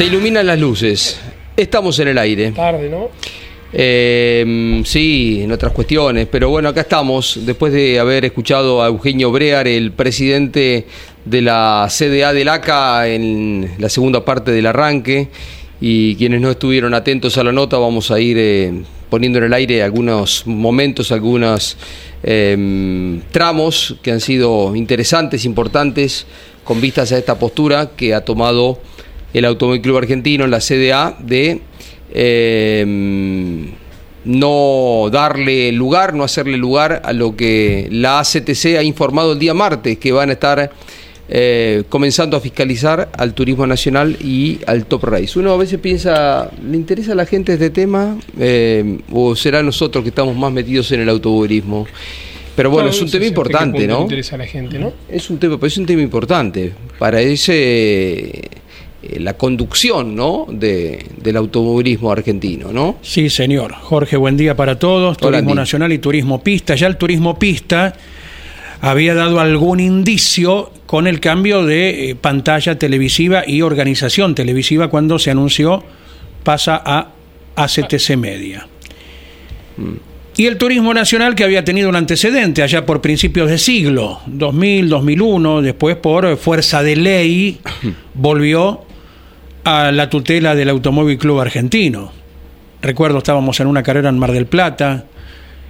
Se iluminan las luces. Estamos en el aire. Tarde, ¿no? Eh, sí, en otras cuestiones, pero bueno, acá estamos, después de haber escuchado a Eugenio Brear, el presidente de la CDA del ACA, en la segunda parte del arranque, y quienes no estuvieron atentos a la nota, vamos a ir eh, poniendo en el aire algunos momentos, algunos eh, tramos que han sido interesantes, importantes, con vistas a esta postura que ha tomado el Automóvil Club Argentino en la CDA de eh, no darle lugar, no hacerle lugar a lo que la ACTC ha informado el día martes, que van a estar eh, comenzando a fiscalizar al turismo nacional y al Top Race. Uno a veces piensa, ¿le interesa a la gente este tema? Eh, ¿O será nosotros que estamos más metidos en el automovilismo? Pero bueno, No, es un tema importante, le ¿no? interesa a la gente, ¿no? Es un tema, pero es un tema importante para ese la conducción, ¿no? De, del automovilismo argentino, ¿no? Sí, señor. Jorge, buen día para todos. Hola, Turismo Andy. Nacional y Turismo Pista. Ya el Turismo Pista había dado algún indicio con el cambio de eh, pantalla televisiva y organización televisiva cuando se anunció pasa a ACTC Media. Y el turismo nacional que había tenido un antecedente allá por principios de siglo, 2000, 2001, después por eh, fuerza de ley volvió a la tutela del Automóvil Club Argentino. Recuerdo, estábamos en una carrera en Mar del Plata,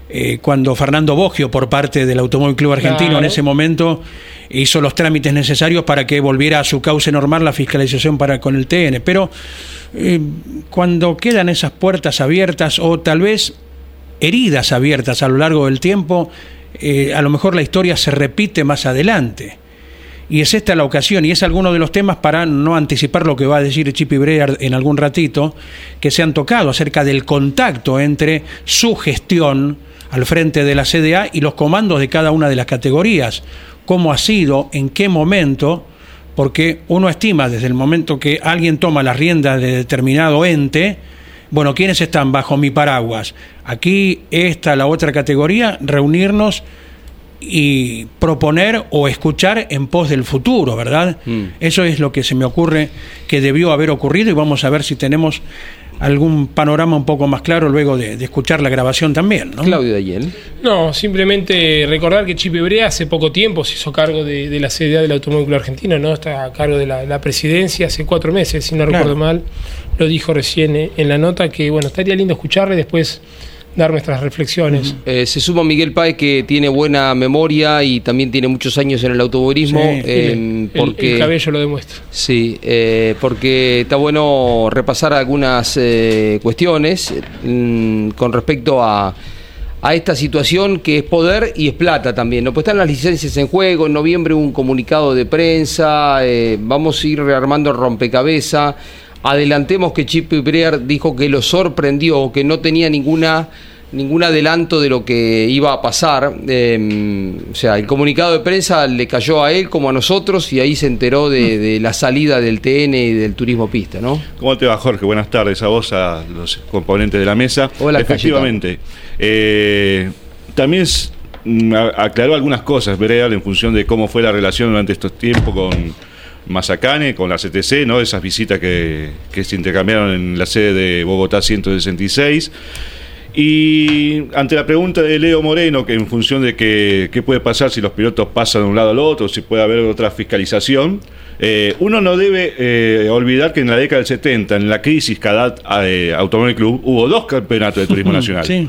eh, cuando Fernando Boggio, por parte del Automóvil Club Argentino, Claro. en ese momento hizo los trámites necesarios para que volviera a su cauce normal la fiscalización para con el TN. Pero eh, cuando quedan esas puertas abiertas o tal vez heridas abiertas a lo largo del tiempo, eh, a lo mejor la historia se repite más adelante. Y es esta la ocasión, y es alguno de los temas para no anticipar lo que va a decir Chipi Brear en algún ratito, que se han tocado acerca del contacto entre su gestión al frente de la CDA y los comandos de cada una de las categorías. Cómo ha sido, en qué momento, porque uno estima desde el momento que alguien toma las riendas de determinado ente, bueno, ¿quiénes están bajo mi paraguas? Aquí, esta, la otra categoría, reunirnos y proponer o escuchar en pos del futuro, ¿verdad? Mm. Eso es lo que se me ocurre que debió haber ocurrido y vamos a ver si tenemos algún panorama un poco más claro luego de, de escuchar la grabación también, ¿no? Claudio Dayel. No, simplemente recordar que Chip Brea hace poco tiempo se hizo cargo de, de la CDA del Automóvil Argentino, ¿no? Está a cargo de la, la presidencia hace cuatro meses, si no Claro. recuerdo mal. Lo dijo recién eh, en la nota que, bueno, estaría lindo escucharle después dar nuestras reflexiones. Eh, se suma Miguel Páez que tiene buena memoria y también tiene muchos años en el automovilismo. Sí. eh, El- porque el cabello lo demuestra. Sí, eh, porque está bueno repasar algunas eh, cuestiones mm, con respecto a, a esta situación que es poder y es plata también. ¿no? Pues están las licencias en juego, en noviembre un comunicado de prensa, vamos a ir rearmando el rompecabezas. Adelantemos que Chip Breer dijo que lo sorprendió, que no tenía ninguna ningún adelanto de lo que iba a pasar. Eh, o sea, el comunicado de prensa le cayó a él como a nosotros y ahí se enteró de, de la salida del TN y del turismo pista, ¿no? ¿Cómo te va, Jorge? Buenas tardes a vos, a los componentes de la mesa. Hola, Efectivamente. eh, también mm, aclaró algunas cosas, Breal, en función de cómo fue la relación durante estos tiempos con Mazacane, con la CTC, ¿no? Esas visitas que, que se intercambiaron en la sede de Bogotá 166. Y ante la pregunta de Leo Moreno, que en función de que, qué puede pasar si los pilotos pasan de un lado al otro, si puede haber otra fiscalización, eh, uno no debe eh, olvidar que en la década del 70, en la crisis CADAT eh, Automóvil Club, hubo dos campeonatos de turismo nacional. Sí.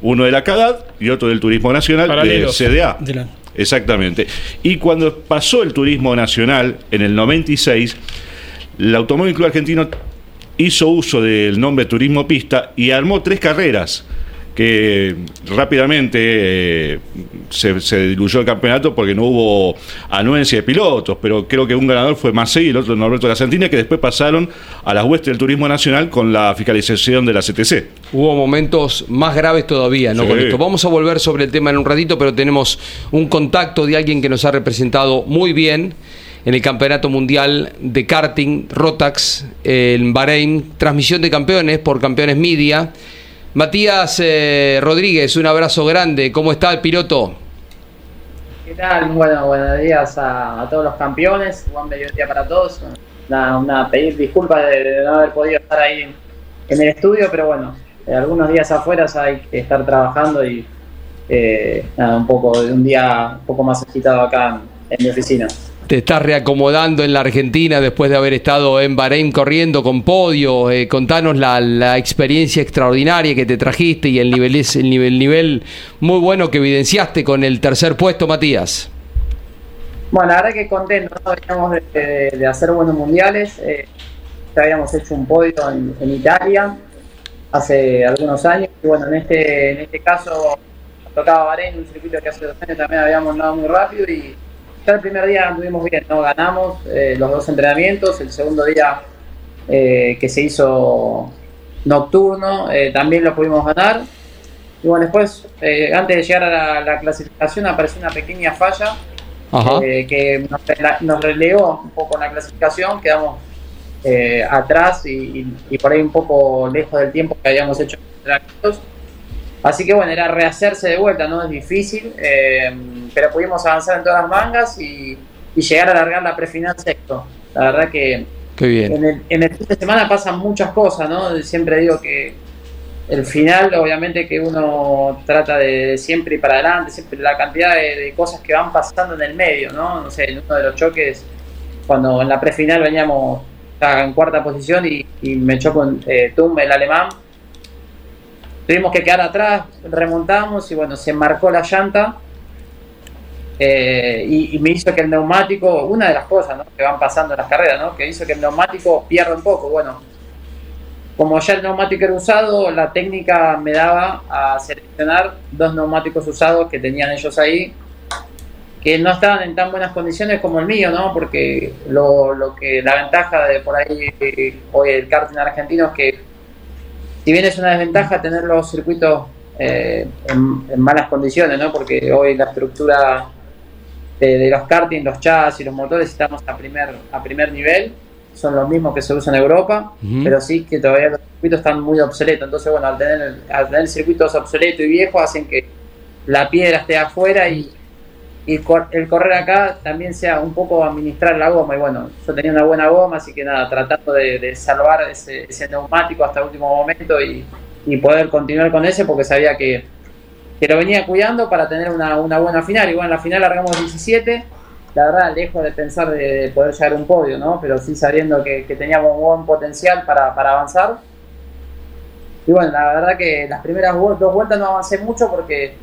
Uno de la CADAT y otro del Turismo Nacional Paralelos. de CDA. De la- Exactamente. Y cuando pasó el turismo nacional en el 96, el Automóvil Club Argentino hizo uso del nombre Turismo Pista y armó tres carreras que rápidamente eh, se, se diluyó el campeonato porque no hubo anuencia de pilotos, pero creo que un ganador fue Macei y el otro Norberto La Santina, que después pasaron a las huestes del turismo nacional con la fiscalización de la CTC. Hubo momentos más graves todavía, ¿no? Sí. Con esto. Vamos a volver sobre el tema en un ratito, pero tenemos un contacto de alguien que nos ha representado muy bien en el Campeonato Mundial de Karting Rotax en Bahrein, transmisión de campeones por Campeones Media. Matías eh, Rodríguez, un abrazo grande. ¿Cómo está el piloto? ¿Qué tal? Bueno, buenos días a, todos los campeones. Buen mediodía para todos. Una, una- pedir disculpas de, no haber podido estar ahí en, el estudio, pero bueno, eh, algunos días afuera hay que estar trabajando y eh, nada, un poco de un día un poco más agitado acá en mi oficina. Te estás reacomodando en la Argentina después de haber estado en Bahrein corriendo con podio. Eh, contanos la, experiencia extraordinaria que te trajiste y el nivel, el nivel, nivel muy bueno que evidenciaste con el tercer puesto, Matías. Bueno, la verdad que contento, ¿no? Veníamos de, hacer buenos mundiales. eh, ya habíamos hecho un podio en, Italia hace algunos años. Y bueno, en este, en este caso tocaba Bahrein, un circuito que hace dos años también habíamos andado muy rápido y ya el primer día anduvimos bien, ¿no? Ganamos eh, los dos entrenamientos, el segundo día eh, que se hizo nocturno eh, también lo pudimos ganar. Y bueno, después, antes de llegar a la, la clasificación, apareció una pequeña falla que nos, nos relegó un poco en la clasificación, quedamos atrás y, y- y por ahí un poco lejos del tiempo que habíamos hecho en los entrenamientos. Así que bueno, era rehacerse de vuelta, no es difícil, eh, pero pudimos avanzar en todas las mangas y, y llegar a alargar la prefinal sexto. La verdad que Qué bien. en el, en el fin de semana pasan muchas cosas, ¿no? Siempre digo que el final, obviamente que uno trata de siempre ir para adelante, siempre la cantidad de, de cosas que van pasando en el medio, ¿no? No sé, en uno de los choques, cuando en la prefinal veníamos en cuarta posición y, y me chocó con eh, Tum, el alemán. Tuvimos que quedar atrás, remontamos y bueno, se marcó la llanta eh, y, me hizo que el neumático, una de las cosas que van pasando en las carreras, ¿no? que hizo que el neumático pierda un poco. Bueno, como ya el neumático era usado, la técnica me daba a seleccionar dos neumáticos usados que tenían ellos ahí, que no estaban en tan buenas condiciones como el mío, ¿no? porque lo, lo que la ventaja de por ahí eh, hoy el karting argentino es que si bien es una desventaja tener los circuitos eh, en, en malas condiciones, ¿no? porque hoy la estructura de, de los karting, los chasis, los motores estamos a primer, a primer nivel, son los mismos que se usan en Europa, pero sí que todavía los circuitos están muy obsoletos, entonces bueno, al tener, al tener circuitos obsoletos y viejos hacen que la piedra esté afuera y, y el correr acá también sea un poco administrar la goma y bueno, yo tenía una buena goma, así que nada, tratando de, salvar ese, neumático hasta el último momento y, poder continuar con ese porque sabía que, que lo venía cuidando para tener una, buena final. Y bueno, en la final largamos 17. La verdad, lejos de pensar de, de poder llegar a un podio, ¿no? Pero sí sabiendo que, que teníamos un buen potencial para, para avanzar. Y bueno, la verdad que las primeras dos vueltas no avancé mucho porque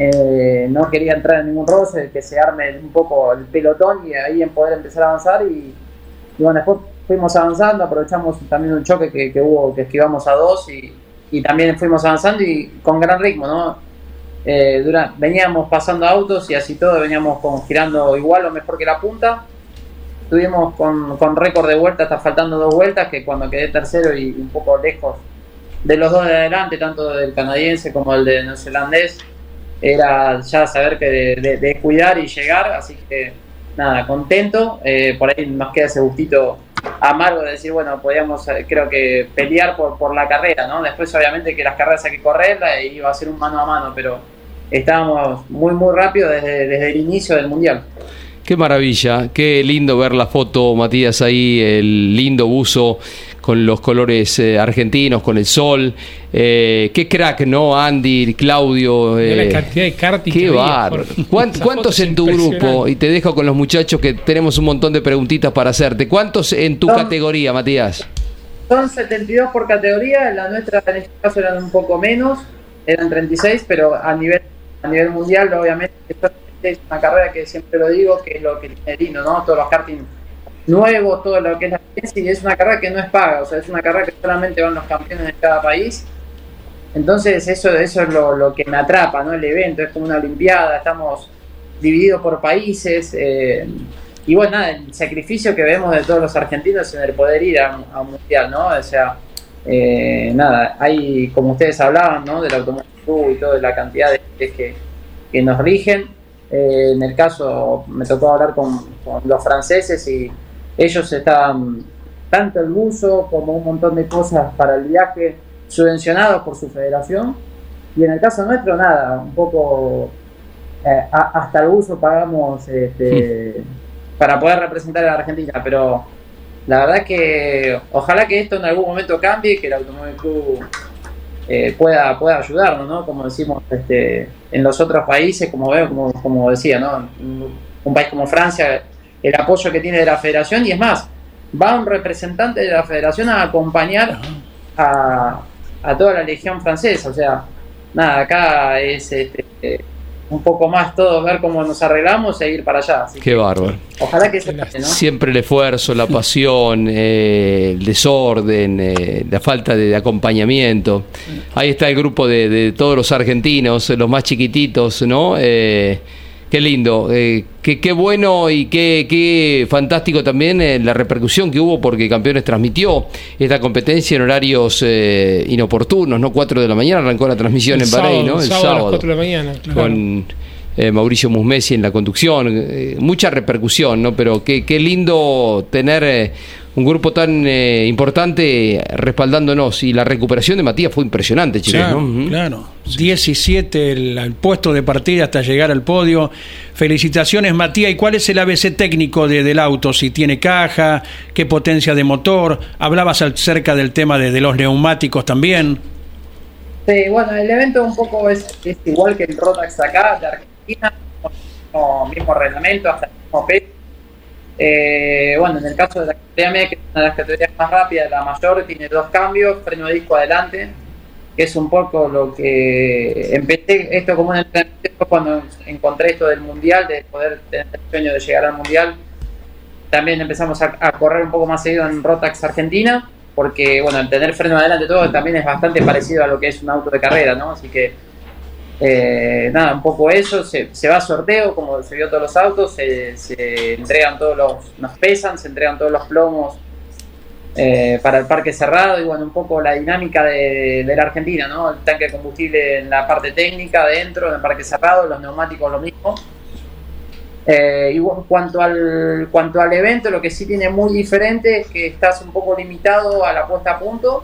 eh, no quería entrar en ningún roce, que se arme un poco el pelotón y ahí en poder empezar a avanzar. Y, bueno, después fuimos avanzando, aprovechamos también un choque que, hubo, que esquivamos a dos y, también fuimos avanzando y con gran ritmo, ¿no? Eh, veníamos pasando autos y así todo, veníamos con, girando igual o mejor que la punta. Estuvimos con, con récord de vueltas, hasta faltando dos vueltas, que cuando quedé tercero y un poco lejos de los dos de adelante, tanto del canadiense como el de neozelandés, era ya saber que de, cuidar y llegar, así que nada, contento. Eh, por ahí nos queda ese gustito amargo de decir, bueno, podíamos, eh, creo que pelear por, por la carrera, ¿no? Después, obviamente, que las carreras hay que correrlas y iba a ser un mano a mano, pero estábamos muy, muy rápido desde, desde el inicio del mundial. Qué maravilla, qué lindo ver la foto, Matías, ahí, el lindo buzo con los colores eh, argentinos, con el sol. Eh, qué crack, ¿no? Andy, Claudio. Eh, la cantidad de karting Qué bar. Jorge. ¿Cuán- Esa ¿Cuántos en tu grupo? Y te dejo con los muchachos que tenemos un montón de preguntitas para hacerte. ¿Cuántos en tu Son- categoría, Matías? Son 72 por categoría, la nuestra en este caso eran un poco menos, eran 36, pero a nivel a nivel mundial, obviamente, es una carrera que siempre lo digo, que es lo que tiene lindo, ¿no? Todos los karting nuevos, todo lo que es la ciencia, y es una carrera que no es paga, o sea, es una carrera que solamente van los campeones de cada país. Entonces, eso, eso es lo, lo que me atrapa, ¿no? El evento es como una olimpiada, estamos divididos por países. eh, y bueno, nada, el sacrificio que vemos de todos los argentinos en el poder ir a, un mundial, ¿no? O sea, eh, nada, hay, como ustedes hablaban, ¿no? Del automovilismo y toda la cantidad de que, que nos rigen. Eh, en el caso, me tocó hablar con, con los franceses y ellos estaban, tanto el buzo como un montón de cosas para el viaje, subvencionados por su federación. Y en el caso nuestro, nada, un poco, eh, a- hasta el buzo pagamos este, para poder representar a la Argentina, pero la verdad que ojalá que esto en algún momento cambie y que el Automóvil Club eh, pueda, pueda ayudarnos, ¿no? Como decimos este, en los otros países, como veo, como, como decía, ¿no? Un, un país como Francia, el apoyo que tiene de la federación y es más, va un representante de la federación a acompañar a, a toda la legión francesa, o sea, nada, acá es este, eh, un poco más todos ver cómo nos arreglamos e ir para allá. Así Qué que bárbaro. ojalá que se pase, ¿no? Siempre el esfuerzo, la pasión, eh, el desorden, eh, la falta de, de acompañamiento. Ahí está el grupo de, de todos los argentinos, los más chiquititos, ¿no? Eh, qué lindo, eh, qué, qué bueno y qué, qué fantástico también eh, la repercusión que hubo porque Campeones transmitió esta competencia en horarios eh, inoportunos, ¿no? 4 de la mañana arrancó la transmisión El en Bahrein, ¿no? el sábado, a las 4 de la mañana. claro. con eh, Mauricio Musmesi en la conducción, eh, mucha repercusión, ¿no? Pero qué, qué lindo tener un grupo tan eh, importante respaldándonos y la recuperación de Matías fue impresionante, chicos, Claro, ¿no? Ujú. claro. 17 el, el puesto de partida hasta llegar al podio. Felicitaciones, Matías. ¿Y cuál es el ABC técnico de- del auto? Si tiene caja, qué potencia de motor. Hablabas acerca del tema de, de los neumáticos también. Sí, bueno, el evento un poco es, es igual que el Rotax acá de Argentina, mismo, mismo reglamento, hasta el mismo peso. Eh, bueno, en el caso de la categoría media, que es una de las categorías más rápidas, la mayor, tiene dos cambios, freno de disco adelante, que es un poco lo que empecé esto como un entrenamiento cuando encontré esto del mundial, de poder tener el sueño de llegar al mundial. También empezamos a, a correr un poco más seguido en Rotax Argentina, porque bueno, el tener freno adelante todo también es bastante parecido a lo que es un auto de carrera, ¿no? Así que eh, nada, un poco eso, se, va a sorteo, como se vio todos los autos, se, entregan todos los, nos pesan, se entregan todos los plomos eh, para el parque cerrado y bueno, un poco la dinámica de, de la Argentina, ¿no? El tanque de combustible en la parte técnica, dentro, en el parque cerrado, los neumáticos lo mismo. Eh, y bueno, cuanto al, cuanto al evento, lo que sí tiene muy diferente es que estás un poco limitado a la puesta a punto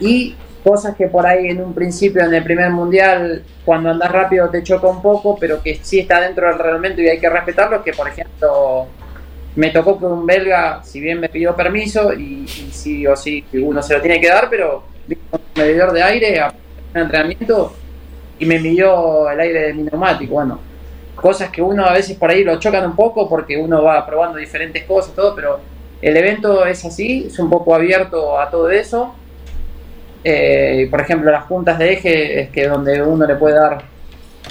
y cosas que por ahí en un principio en el primer mundial cuando andas rápido te choca un poco pero que sí está dentro del reglamento y hay que respetarlo que por ejemplo me tocó que un belga si bien me pidió permiso y, y sí o sí uno se lo tiene que dar pero un medidor de aire a un entrenamiento y me midió el aire de mi neumático. Bueno cosas que uno a veces por ahí lo chocan un poco porque uno va probando diferentes cosas todo pero el evento es así es un poco abierto a todo eso eh, por ejemplo, las puntas de eje es que donde uno le puede dar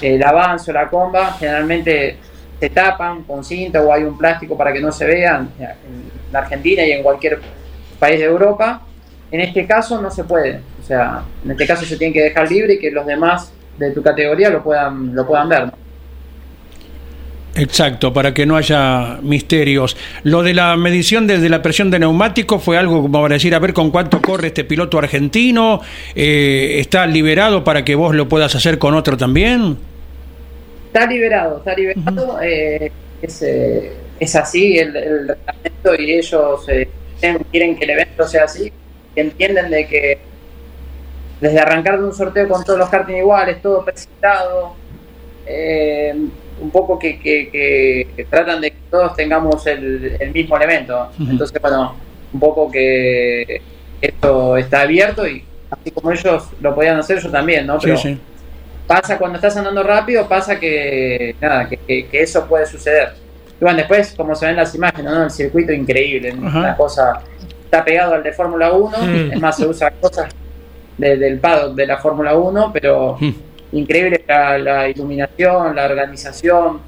el avance o la comba, generalmente se tapan con cinta o hay un plástico para que no se vean en Argentina y en cualquier país de Europa. En este caso no se puede, o sea, en este caso se tiene que dejar libre y que los demás de tu categoría lo puedan, lo puedan ver. Exacto, para que no haya misterios. Lo de la medición desde la presión de neumático fue algo como para decir, a ver con cuánto corre este piloto argentino, eh, está liberado para que vos lo puedas hacer con otro también. Está liberado, está liberado. eh, es, eh, es así el, el reglamento y ellos eh, quieren- quieren que el evento sea así. que entienden de que desde arrancar de un sorteo con todos los karting iguales, todo presentado, eh, un poco que, que- que- tratan de que todos tengamos el, el mismo elemento. Entonces, bueno, un poco que esto está abierto y así como ellos lo podían hacer, yo también, ¿no? Pero sí, sí. pasa cuando estás andando rápido, pasa que nada, que, que- que eso puede suceder. Y bueno, después, como se ven las imágenes, ¿no? El circuito increíble, una cosa está pegado al de Fórmula 1, Mm. es más, se usa cosas de- del paddock de la Fórmula 1, pero Mm. Increíble la, la iluminación, la organización,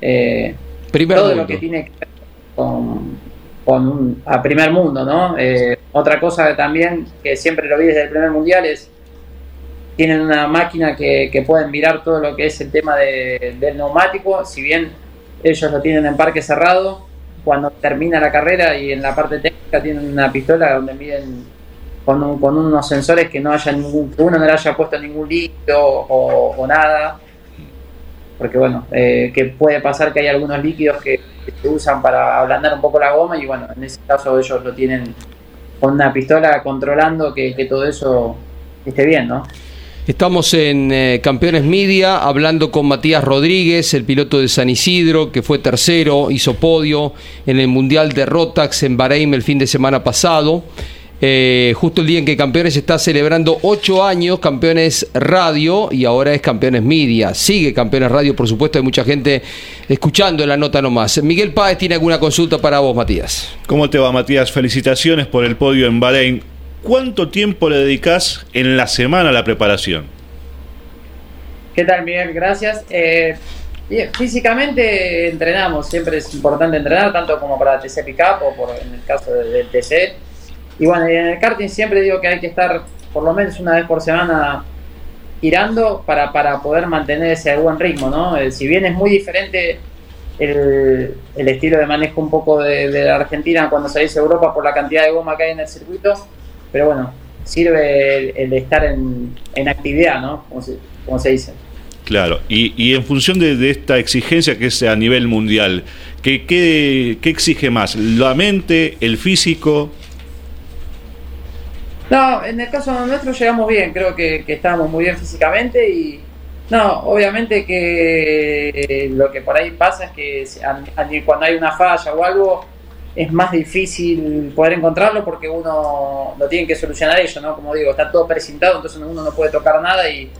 eh, Primer todo mundo. lo que tiene que ver con, con un, a primer mundo, ¿no? Eh, otra cosa también que siempre lo vi desde el primer mundial es tienen una máquina que, que pueden mirar todo lo que es el tema de- del neumático, si bien ellos lo tienen en parque cerrado, cuando termina la carrera y en la parte técnica tienen una pistola donde miden con, un- con unos sensores que no haya ningún, que uno no le haya puesto ningún líquido o, nada, porque bueno, eh, que puede pasar que hay algunos líquidos que, se usan para ablandar un poco la goma y bueno, en ese caso ellos lo tienen con una pistola controlando que, que todo eso esté bien, ¿no? Estamos en eh, Campeones Media hablando con Matías Rodríguez, el piloto de San Isidro, que fue tercero, hizo podio en el Mundial de Rotax en Bahrein el fin de semana pasado. Eh, justo el día en que Campeones está celebrando ocho años, Campeones Radio y ahora es Campeones Media. Sigue Campeones Radio, por supuesto, hay mucha gente escuchando la nota nomás. Miguel Páez tiene alguna consulta para vos, Matías. ¿Cómo te va, Matías? Felicitaciones por el podio en Bahrein. ¿Cuánto tiempo le dedicas en la semana a la preparación? ¿Qué tal, Miguel? Gracias. Eh, bien, físicamente entrenamos, siempre es importante entrenar, tanto como para TC Pickup o por, en el caso de- del TC. Y bueno, en el karting siempre digo que hay que estar por lo menos una vez por semana girando para, para poder mantener ese buen ritmo, ¿no? Eh, si bien es muy diferente el, el estilo de manejo un poco de, de Argentina cuando salís a Europa por la cantidad de goma que hay en el circuito, pero bueno, sirve el, el estar en, en actividad, ¿no? Como se, como se dice. Claro, y, y en función de, de esta exigencia que es a nivel mundial, ¿qué, qué, qué exige más? ¿La mente, el físico? No, en el caso nuestro llegamos bien, creo que, que estábamos muy bien físicamente y no, obviamente que lo que por ahí pasa es que cuando hay una falla o algo es más difícil poder encontrarlo porque uno lo tiene que solucionar ellos, ¿no? Como digo, está todo precintado, entonces uno no puede tocar nada y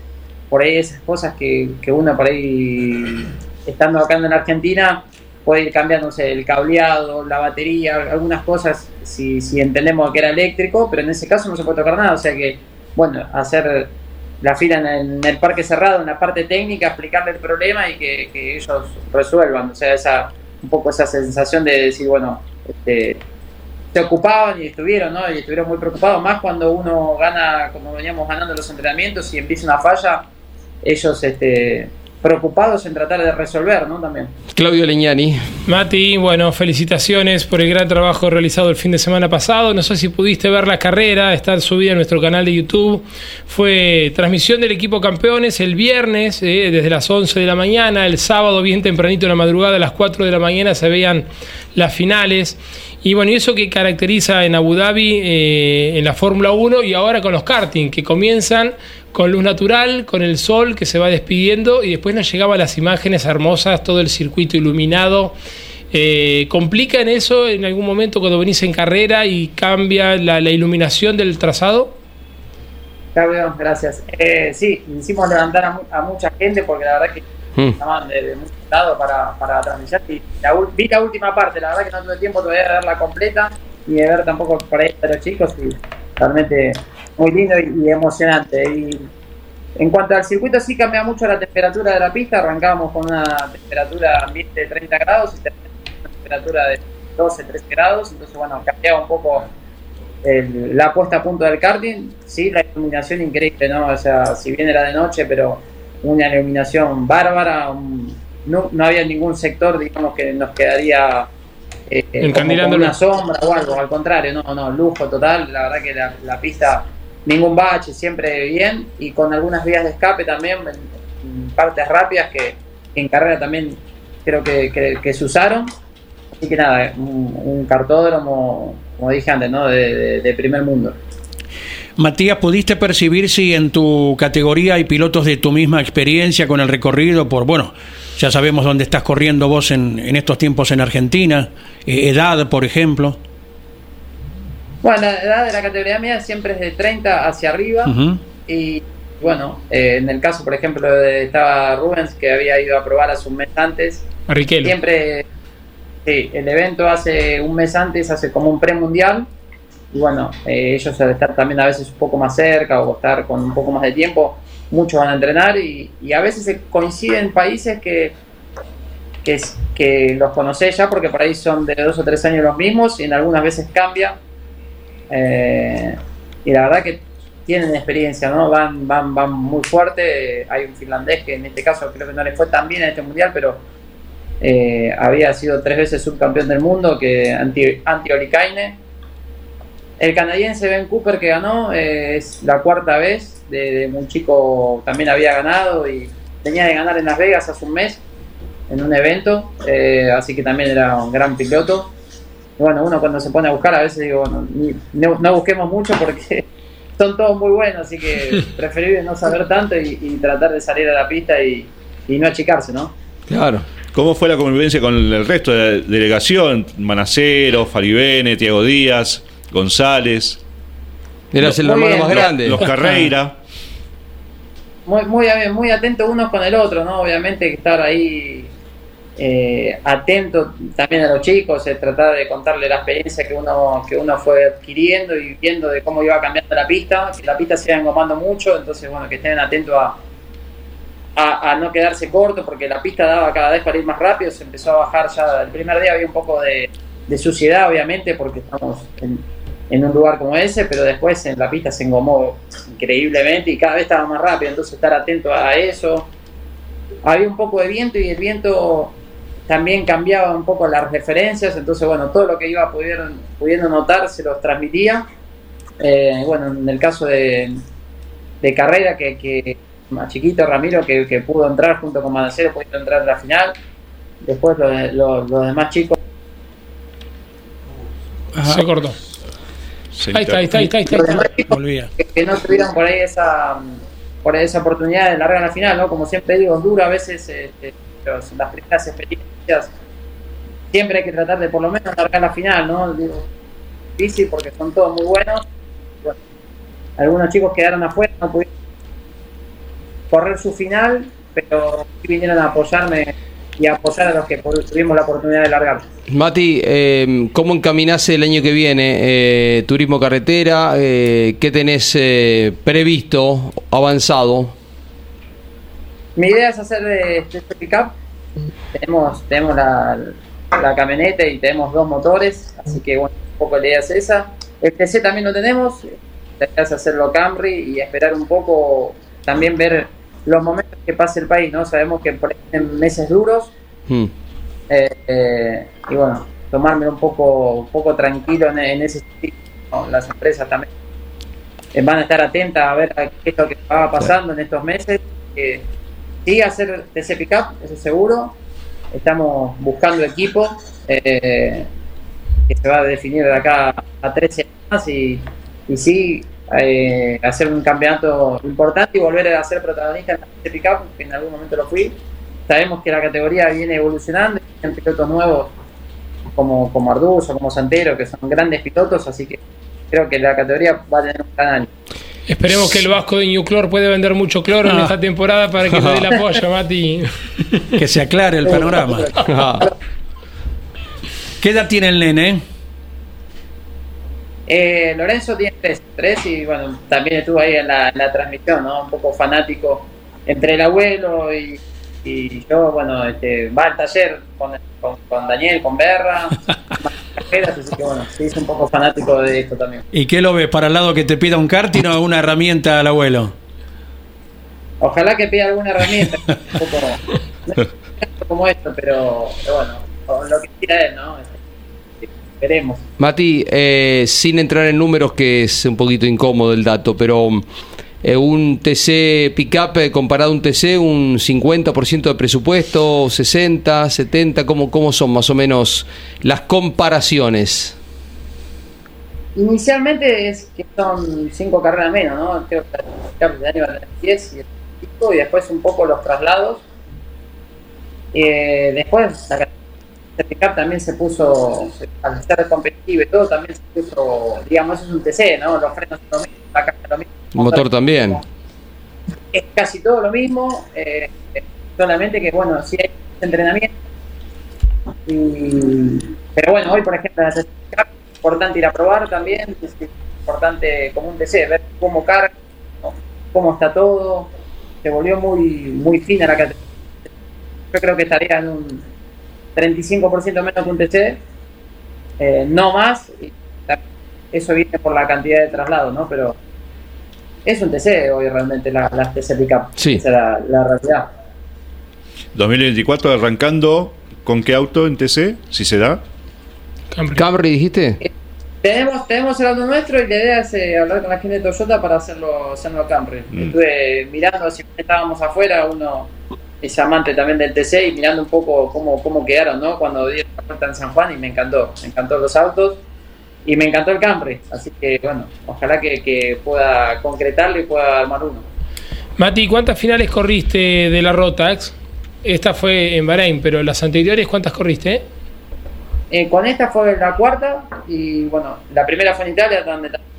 por ahí esas cosas que, que uno por ahí estando acá en Argentina puede ir cambiándose el cableado, la batería, algunas cosas, si, si entendemos que era eléctrico, pero en ese caso no se puede tocar nada, o sea que, bueno, hacer la fila en el, en el parque cerrado, en la parte técnica, explicarle el problema y que, ellos resuelvan, o sea, esa un poco esa sensación de decir, bueno, este, se ocupaban y estuvieron, ¿no? Y estuvieron muy preocupados, más cuando uno gana, como veníamos ganando los entrenamientos y empieza una falla, ellos este, preocupados en tratar de resolver, ¿no? También. Claudio Leñani. Mati, bueno, felicitaciones por el gran trabajo realizado el fin de semana pasado. No sé si pudiste ver la carrera, está subida en nuestro canal de YouTube. Fue transmisión del equipo campeones el viernes, eh, desde las 11 de la mañana. El sábado, bien tempranito en la madrugada, a las 4 de la mañana, se veían las finales. Y bueno, y eso que caracteriza en Abu Dhabi, eh, en la Fórmula 1 y ahora con los karting, que comienzan con luz natural, con el sol que se va despidiendo y después nos llegaban las imágenes hermosas, todo el circuito iluminado. Eh, ¿Complica en eso en algún momento cuando venís en carrera y cambia la, la iluminación del trazado? Claudio, gracias. Eh, sí, hicimos levantar a, mu- a mucha gente porque la verdad que Mm. estaban de, de muchos lados para, para transmitir. Y la vi la última parte, la verdad que no tuve tiempo todavía de verla completa ni de ver tampoco por ahí a los chicos y realmente muy lindo y, emocionante. Y en cuanto al circuito sí cambia mucho la temperatura de la pista, arrancábamos con una temperatura ambiente de 30 grados y terminamos una temperatura de 12, 13 grados, entonces bueno, cambiaba un poco la puesta a punto del karting, sí, la iluminación increíble, ¿no? O sea, si bien era de noche, pero una iluminación bárbara, no, no había ningún sector, digamos, que nos quedaría eh, como, como Encandilándolo. una sombra o algo, al contrario, no, no, lujo total, la verdad que la, la pista, ningún bache, siempre bien, y con algunas vías de escape también, en, en partes rápidas que en carrera también creo que, que- que se usaron. Así que nada, un, un cartódromo, como dije antes, ¿no? de, de- de primer mundo. Matías, ¿pudiste percibir si en tu categoría hay pilotos de tu misma experiencia con el recorrido? Por, bueno, ya sabemos dónde estás corriendo vos en, en estos tiempos en Argentina, eh, edad, por ejemplo. Bueno, la edad de la categoría mía siempre es de 30 hacia arriba. Y bueno, eh, en el caso, por ejemplo, de, estaba Rubens, que había ido a probar hace un mes antes. A. Siempre, sí, el evento hace un mes antes, hace como un premundial. Y bueno, eh, ellos al estar también a veces un poco más cerca o estar con un poco más de tiempo, muchos van a entrenar y, a veces se coinciden países que, que, que los conocés ya porque por ahí son de dos o tres años los mismos y en algunas veces cambia. Eh, y la verdad que tienen experiencia, ¿no? Van, van, van muy fuerte. Hay un finlandés que en este caso creo que no le fue tan bien en este mundial, pero eh, había sido tres veces subcampeón del mundo, que Antti, Antti Olikainen. El canadiense Ben Cooper que ganó eh, es la cuarta vez, de, de un chico también había ganado y tenía de ganar en Las Vegas hace un mes en un evento, eh, así que también era un gran piloto. Bueno, uno cuando se pone a buscar a veces digo, bueno, ni- no, no busquemos mucho porque son todos muy buenos, así que preferible no saber tanto y, y tratar de salir a la pista y, y no achicarse, ¿no? Claro. ¿Cómo fue la convivencia con el resto de la delegación? Manacero, Faribene, Tiago Díaz, González, Eras el hermano más grande. los Carreira. muy, muy, muy atentos unos con el otro, ¿no? Obviamente que estar ahí eh, atento también a los chicos, eh, tratar de contarle la experiencia que uno, que uno fue adquiriendo y viendo de cómo iba cambiando la pista, que la pista se iba engomando mucho, entonces bueno, que estén atentos a, a, a no quedarse corto, porque la pista daba cada vez para ir más rápido, se empezó a bajar ya, el primer día había un poco de, de suciedad, obviamente, porque estamos en, en un lugar como ese, pero después en la pista se engomó increíblemente y cada vez estaba más rápido, entonces estar atento a eso. Había un poco de viento y el viento también cambiaba un poco las referencias, entonces bueno, todo lo que iba pudiendo, pudiendo notar se los transmitía. Eh, bueno, en el caso de, carrera, que, que más chiquito Ramiro, que, pudo entrar junto con Manacero, pudo entrar en la final. Después lo de- lo- los demás chicos Se cortó. Se Ahí está, ahí está, ahí está. Ahí está, Volvía. que, no tuvieron por ahí esa por ahí esa oportunidad de largar la final, ¿no? Como siempre digo, es duro a veces este, los- las primeras experiencias. Siempre hay que tratar de por lo menos largar la final, ¿no? Digo, difícil porque son todos muy buenos. Bueno, algunos chicos quedaron afuera, no pudieron correr su final, pero sí vinieron a apoyarme y apoyar a los que tuvimos la oportunidad de largar. Mati, eh, ¿cómo encaminás el año que viene? Eh, turismo carretera, eh, ¿qué tenés eh, previsto, avanzado? Mi idea es hacer de este pick-up. Tenemos, tenemos la, la camioneta y tenemos dos motores, así que bueno, un poco la idea es esa. El TC también lo tenemos, la idea es hacerlo Camry y esperar un poco, también ver los momentos que pase el país, ¿no? Sabemos que por meses duros Hmm. eh, eh, y bueno, tomármelo un poco, un poco tranquilo en, en ese sentido. ¿no? Las empresas también eh, van a estar atentas a ver qué es lo que va pasando en estos meses. Que sí, hacer TC Pickup, eso seguro. Estamos buscando equipo eh, que se va a definir de acá a 13 más y, y sí, eh, hacer un campeonato importante y volver a ser protagonista en la Pickup, que en algún momento lo fui. Sabemos que la categoría viene evolucionando, hay pilotos nuevos como, como Arduzo, como Santero, que son grandes pilotos, así que creo que la categoría va a tener un gran año. Esperemos que el Vasco de New Clor puede vender mucho cloro en Ah. esta temporada para que le dé el apoyo, Mati. Que se aclare el panorama. Ah, ¿Qué edad tiene el nene? Eh, Lorenzo tiene tres, tres y bueno, también estuvo ahí en la, en la transmisión, ¿no? Un poco fanático entre el abuelo y, y yo, bueno, este, va al taller con, con, con Daniel, con Berra, así que bueno, sí es un poco fanático de esto también. ¿Y qué lo ves? ¿Para el lado que te pida un karting o una herramienta al abuelo? Ojalá que pida alguna herramienta, un poco como esto, pero, pero bueno, lo que quiera él, ¿no? Este, veremos. Mati, eh, sin entrar en números, que es un poquito incómodo el dato, pero eh, un TC Pickup eh, comparado a un TC, un 50% de presupuesto, 60, 70, ¿cómo, ¿cómo son más o menos las comparaciones? Inicialmente es que son cinco carreras menos, ¿no? Creo que el año va a tener 10 y, el pico, y después un poco los traslados. Eh, después, la también se puso, al estar competitivo y todo, también se puso, digamos, es un TC, ¿no? Los frenos son lo mismo, la caja es lo mismo. El motor también. Es casi todo lo mismo, eh, solamente que, bueno, sí hay entrenamiento. Y, pero bueno, hoy, por ejemplo, en la TC Pickup, es importante ir a probar también, es importante como un TC, ver cómo carga, cómo está todo. Se volvió muy, muy fina la categoría. Yo creo que estaría en un 35% menos que un TC, eh, no más. y eso viene por la cantidad de traslados, ¿no? Pero es un TC hoy realmente la, la TC Pickup. Sí. Esa es la, la realidad. 2024 arrancando con qué auto en TC, si se da. Camry. Camry, dijiste. Tenemos, tenemos el auto nuestro y la idea es eh, hablar con la gente de Toyota para hacerlo, hacerlo Camry. Mm. Estuve mirando si estábamos afuera, uno es amante también del TC y mirando un poco cómo, cómo quedaron, ¿no? Cuando dieron la vuelta en San Juan y me encantó, me encantó los autos y me encantó el Camry. Así que bueno, ojalá que, que pueda concretarlo y pueda armar uno. Mati, ¿cuántas finales corriste de la Rotax? Esta fue en Bahrein, pero las anteriores, ¿cuántas corriste? Eh, con esta fue la cuarta y bueno, la primera fue en Italia donde también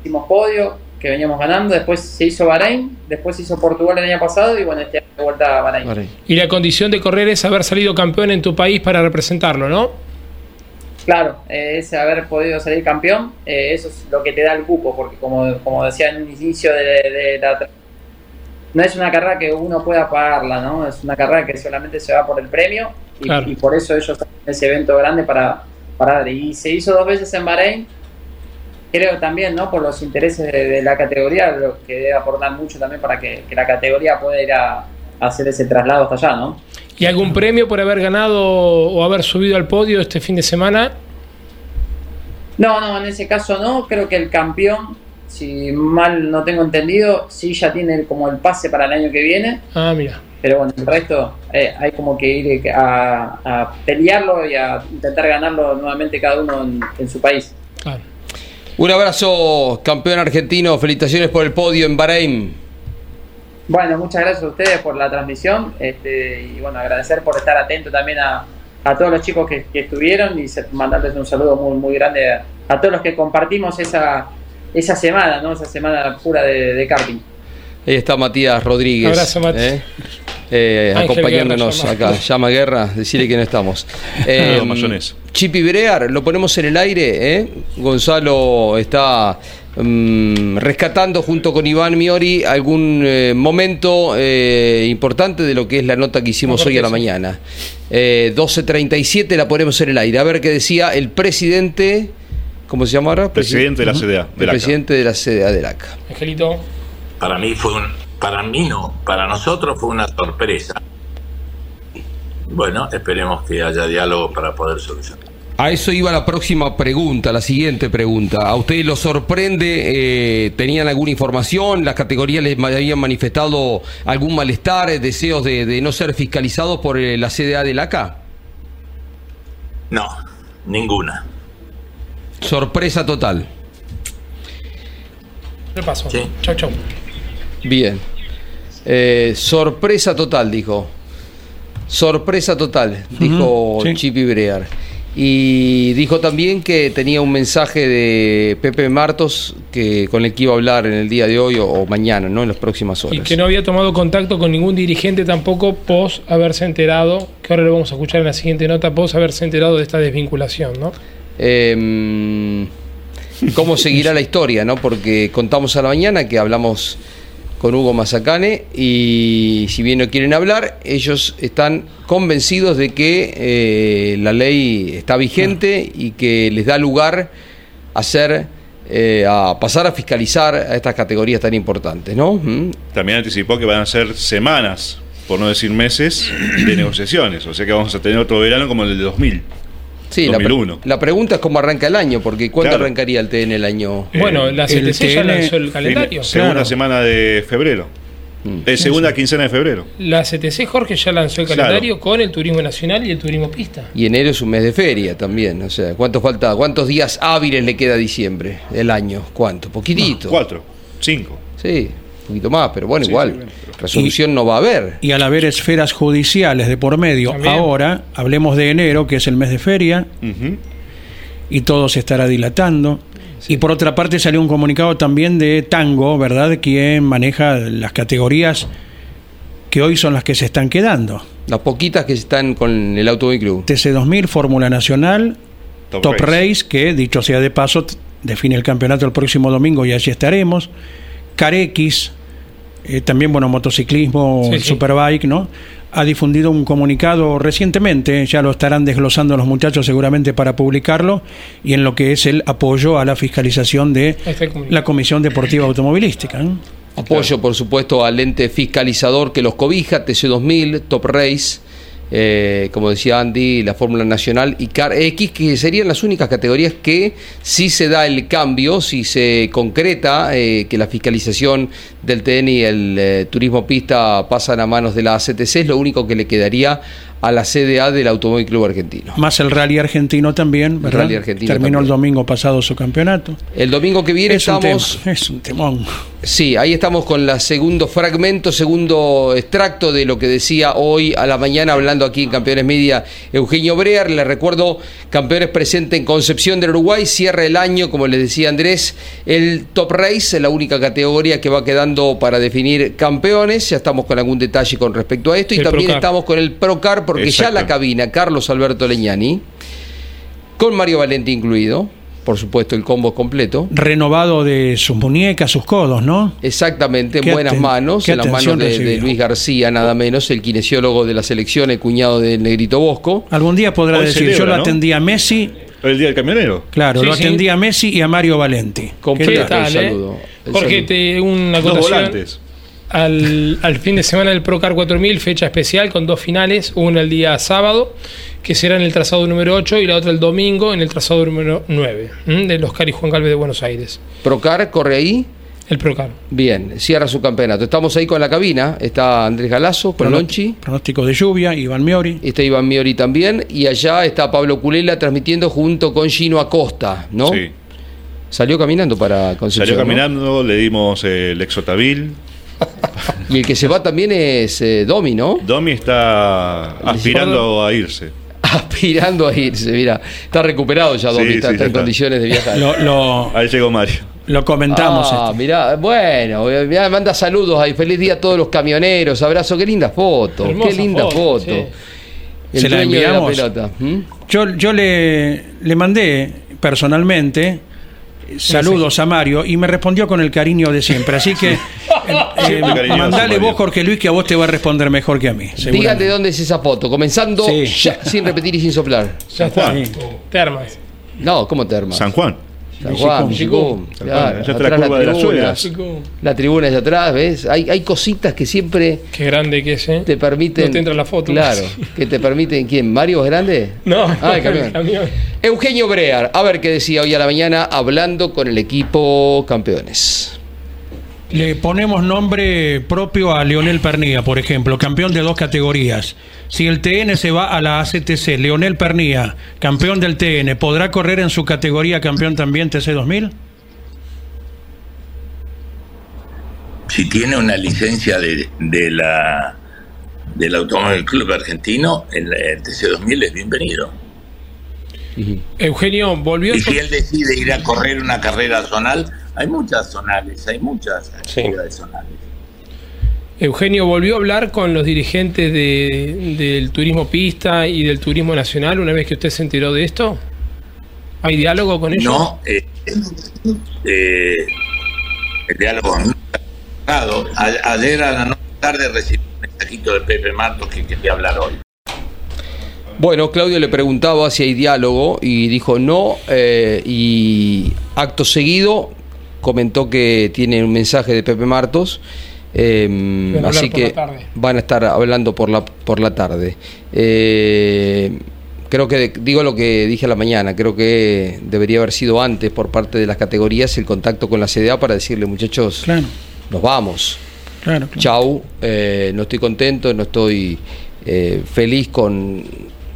hicimos podio, que veníamos ganando, después se hizo Bahrein, después se hizo Portugal el año pasado y bueno, este año de vuelta a Bahrein. Bahrein. Y la condición de correr es haber salido campeón en tu país para representarlo, ¿no? Claro, eh, es haber podido salir campeón, eh, eso es lo que te da el cupo, porque como, como decía en un inicio de, de la... No es una carrera que uno pueda pagarla, ¿no? Es una carrera que solamente se va por el premio y, Claro. y por eso ellos hacen ese evento grande para, para dar. Y se hizo dos veces en Bahrein, creo también, ¿no? Por los intereses de, de la categoría, lo que debe aportar mucho también para que, que la categoría pueda ir a, a hacer ese traslado hasta allá, ¿no? ¿Y algún premio por haber ganado o haber subido al podio este fin de semana? No, no, en ese caso no. Creo que el campeón, si mal no tengo entendido, sí ya tiene como el pase para el año que viene. Ah, mira. Pero bueno, el resto eh, hay como que ir a, a pelearlo y a intentar ganarlo nuevamente cada uno en, en su país. Claro. Un abrazo, campeón argentino. Felicitaciones por el podio en Bahrein. Bueno, muchas gracias a ustedes por la transmisión este, y bueno, agradecer por estar atento también a, a todos los chicos que, que estuvieron y se- mandarles un saludo muy, muy grande a, a todos los que compartimos esa, esa semana, ¿no? Esa semana pura de, de karting. Ahí está Matías Rodríguez. Abrazo, Mati. ¿eh? Eh, acompañándonos Guerra, acá. Llama Guerra, decirle que no estamos. Eh. Chipi Brear, lo ponemos en el aire. ¿eh? Gonzalo está mm, rescatando junto con Iván Miori algún eh, momento eh, importante de lo que es la nota que hicimos hoy a la mañana. Eh, 12.37 la ponemos en el aire. A ver qué decía el presidente. ¿Cómo se llama ahora? Presidente de la CDA, de El la presidente de la CDA del ACA. Angelito. para mí fue un, para mí no, para nosotros fue una sorpresa. Bueno, esperemos que haya diálogo para poder solucionar. A eso iba la próxima pregunta, la siguiente pregunta. ¿A ustedes lo sorprende? eh, ¿Tenían alguna información? ¿Las categorías les habían manifestado algún malestar, deseos de, de no ser fiscalizados por eh, la CDA del ACA? No, ninguna. Sorpresa total. Repaso. Sí. Chau, chau. Bien. Eh, sorpresa total, dijo. Sorpresa total, dijo Ujú, sí. Chipi Brear. Y dijo también que tenía un mensaje de Pepe Martos que con el que iba a hablar en el día de hoy o, o mañana, ¿no? En las próximas horas. Y que no había tomado contacto con ningún dirigente tampoco pos haberse enterado, que ahora lo vamos a escuchar en la siguiente nota, pos haberse enterado de esta desvinculación, ¿no? Eh, ¿Cómo seguirá la historia? ¿no? Porque contamos a la mañana que hablamos con Hugo Mazacane y si bien no quieren hablar, ellos están convencidos de que eh, la ley está vigente y que les da lugar a eh, a pasar a fiscalizar a estas categorías tan importantes, ¿no? ¿Mm? También anticipó que van a ser semanas, por no decir meses, de negociaciones. O sea que vamos a tener otro verano como el del 2000. Sí, la, pre- 2001. la pregunta es cómo arranca el año, porque ¿cuándo Claro. arrancaría el TN el año? Bueno, la el CTC ya lanzó el calendario. Segunda Claro. semana de febrero. Mm. Eh, segunda quincena de febrero. La CTC Jorge ya lanzó el Claro. calendario con el turismo nacional y el turismo pista. Y enero es un mes de feria también, o sea, ¿cuánto falta? ¿Cuántos días hábiles le queda a diciembre del año? ¿Cuánto? Poquitito. Cuatro, cinco. Sí, un poquito más, pero bueno, Sí, igual. sí, resolución no va a haber. Y al haber esferas judiciales de por medio, También. ahora hablemos de enero, que es el mes de feria, y todo se estará dilatando. Y por otra parte salió un comunicado también de Tango, ¿verdad? Quien maneja las categorías que hoy son las que se están quedando. Las poquitas que están con el Automóvil Club. TC2000, Fórmula Nacional, Top Top, Race. Race. que dicho sea de paso, define el campeonato el próximo domingo y allí estaremos. Carex, eh, también, bueno, motociclismo, Sí, el sí. Superbike, ¿no? Ha difundido un comunicado recientemente, ya lo estarán desglosando los muchachos seguramente para publicarlo, y en lo que es el apoyo a la fiscalización de la Comisión Deportiva Automovilística. ¿no? Apoyo, por supuesto, al ente fiscalizador que los cobija, TC2000, Top Race, eh, como decía Andy, la Fórmula Nacional y Car X, que serían las únicas categorías que si se da el cambio, si se concreta eh, que la fiscalización del TN y el eh, turismo pista pasan a manos de la ACTC, es lo único que le quedaría a la CDA del Automóvil Club Argentino. Más el rally argentino también, ¿verdad? rally argentino Terminó el domingo pasado su campeonato. El domingo que viene Es un, estamos... tema, es un temón. Sí, ahí estamos con la segundo fragmento, segundo extracto de lo que decía hoy a la mañana hablando aquí en Campeones Media Eugenio Brear. Les recuerdo, Campeones presente en Concepción del Uruguay, cierra el año, como les decía Andrés, el Top Race, la única categoría que va quedando para definir campeones. Ya estamos con algún detalle con respecto a esto y El también estamos con el Procar porque ya la cabina, Carlos Alberto Leñani, con Mario Valenti incluido, por supuesto el combo completo. Renovado de sus muñecas, sus codos, ¿no? Exactamente, en buenas manos, en las manos de. Luis García, nada menos, el kinesiólogo de la selección, el cuñado del Negrito Bosco. Algún día podrá Hoy decir, celebra, yo lo ¿no? atendí a Messi, El día del camionero. claro, Sí, lo sí. atendí a Messi y a Mario Valenti. Completo ¿Qué el eh? saludo. el Jorge, saludo. te, una Dos acotación. volantes. Al, al fin de semana del Procar 4000, fecha especial con dos finales, una el día sábado, que será en el trazado número 8, y la otra el domingo en el trazado número 9, ¿m? del Oscar y Juan Galvez de Buenos Aires. Procar corre ahí. El Procar. Bien, cierra su campeonato. Estamos ahí con la cabina. Está Andrés Galazo con Lonchi. Pronóstico de lluvia, Iván Miori. Está Iván Miori también. Y allá está Pablo Culela transmitiendo junto con Gino Acosta, ¿no? Sí. Salió caminando para Concepción. Salió ¿no? caminando, le dimos eh, el exotabil. Y el que se va también es eh, Domi, ¿no? Domi está aspirando a irse. Aspirando a irse, mira. Está recuperado ya Domi, Sí, está, sí, está ya en está. condiciones de viajar. Lo, lo, Ahí llegó Mario. lo comentamos. Ah, este. mirá, bueno, mirá, manda saludos ahí, feliz día a todos los camioneros, abrazo, qué linda foto, Hermosa qué linda foto, foto. sí. El ¿Se la dueño de enviamos? pelota. Yo, yo le, le mandé personalmente saludos a Mario y me respondió con el cariño de siempre. Así que eh, eh, mandale vos, Jorge Luis, que a vos te va a responder mejor que a mí. Dígate dónde es esa foto, comenzando Sí. ya, sin repetir y sin soplar. Ya está. Sí. Termas. No, ¿cómo terma? San Juan. San Juan, San Juan, atrás la curva de las tribuna, suelas. La tribuna allá atrás, ¿ves? Hay, hay cositas que siempre Qué grande que es, ¿eh? te permiten. No te entra la foto. Claro, que te permiten. ¿Quién? ¿Mario es grande? No, Ah, el camión. el camión. Eugenio Brear, a ver qué decía hoy a la mañana hablando con el equipo campeones. Le ponemos nombre propio a Leonel Pernía, por ejemplo, campeón de dos categorías. Si el TN se va a la ACTC, Leonel Pernía, campeón del TN, ¿podrá correr en su categoría campeón también TC2000? Si tiene una licencia de, de la del Automóvil Club Argentino, el, el TC2000 es bienvenido. Eugenio volvió. Y si él decide ir a correr una carrera zonal, hay muchas zonales, hay muchas actividades zonales. Eugenio volvió a hablar con los dirigentes de- del turismo pista y del turismo nacional una vez que usted se enteró de esto. ¿Hay diálogo con ellos? No, eh, eh, el diálogo no Ayer a la noche tarde recibí un mensajito de Pepe Martos que quería hablar hoy. Bueno, Claudio le preguntaba si hay diálogo y dijo no. eh, y acto seguido comentó que tiene un mensaje de Pepe Martos. eh, hablar así que van a estar hablando por la, por la tarde. Eh, creo que digo lo que dije a la mañana. Creo que debería haber sido antes por parte de las categorías el contacto con la CDA para decirle, muchachos, Claro, nos vamos. claro. claro. Chau, eh, no estoy contento, no estoy feliz con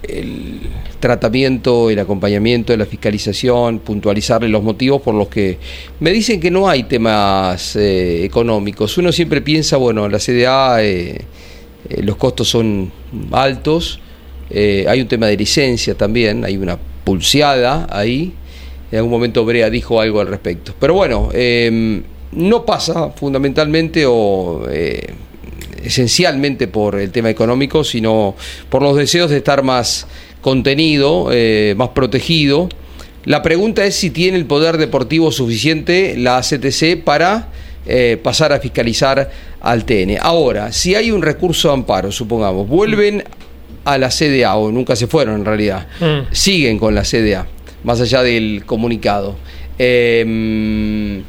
el tratamiento, el acompañamiento, la fiscalización, puntualizarle los motivos por los que me dicen que no hay temas eh, económicos. Uno siempre piensa, bueno, la CDA eh, eh, los costos son altos, eh, hay un tema de licencia también, hay una pulseada ahí. En algún momento Brea dijo algo al respecto. Pero bueno, no pasa fundamentalmente o esencialmente por el tema económico, sino por los deseos de estar más contenido, eh, más protegido. La pregunta es si tiene el poder deportivo suficiente la ACTC para eh, pasar a fiscalizar al TN. Ahora, si hay un recurso de amparo, supongamos, vuelven a la CDA, o nunca se fueron en realidad, Mm. siguen con la CDA, más allá del comunicado. Eh,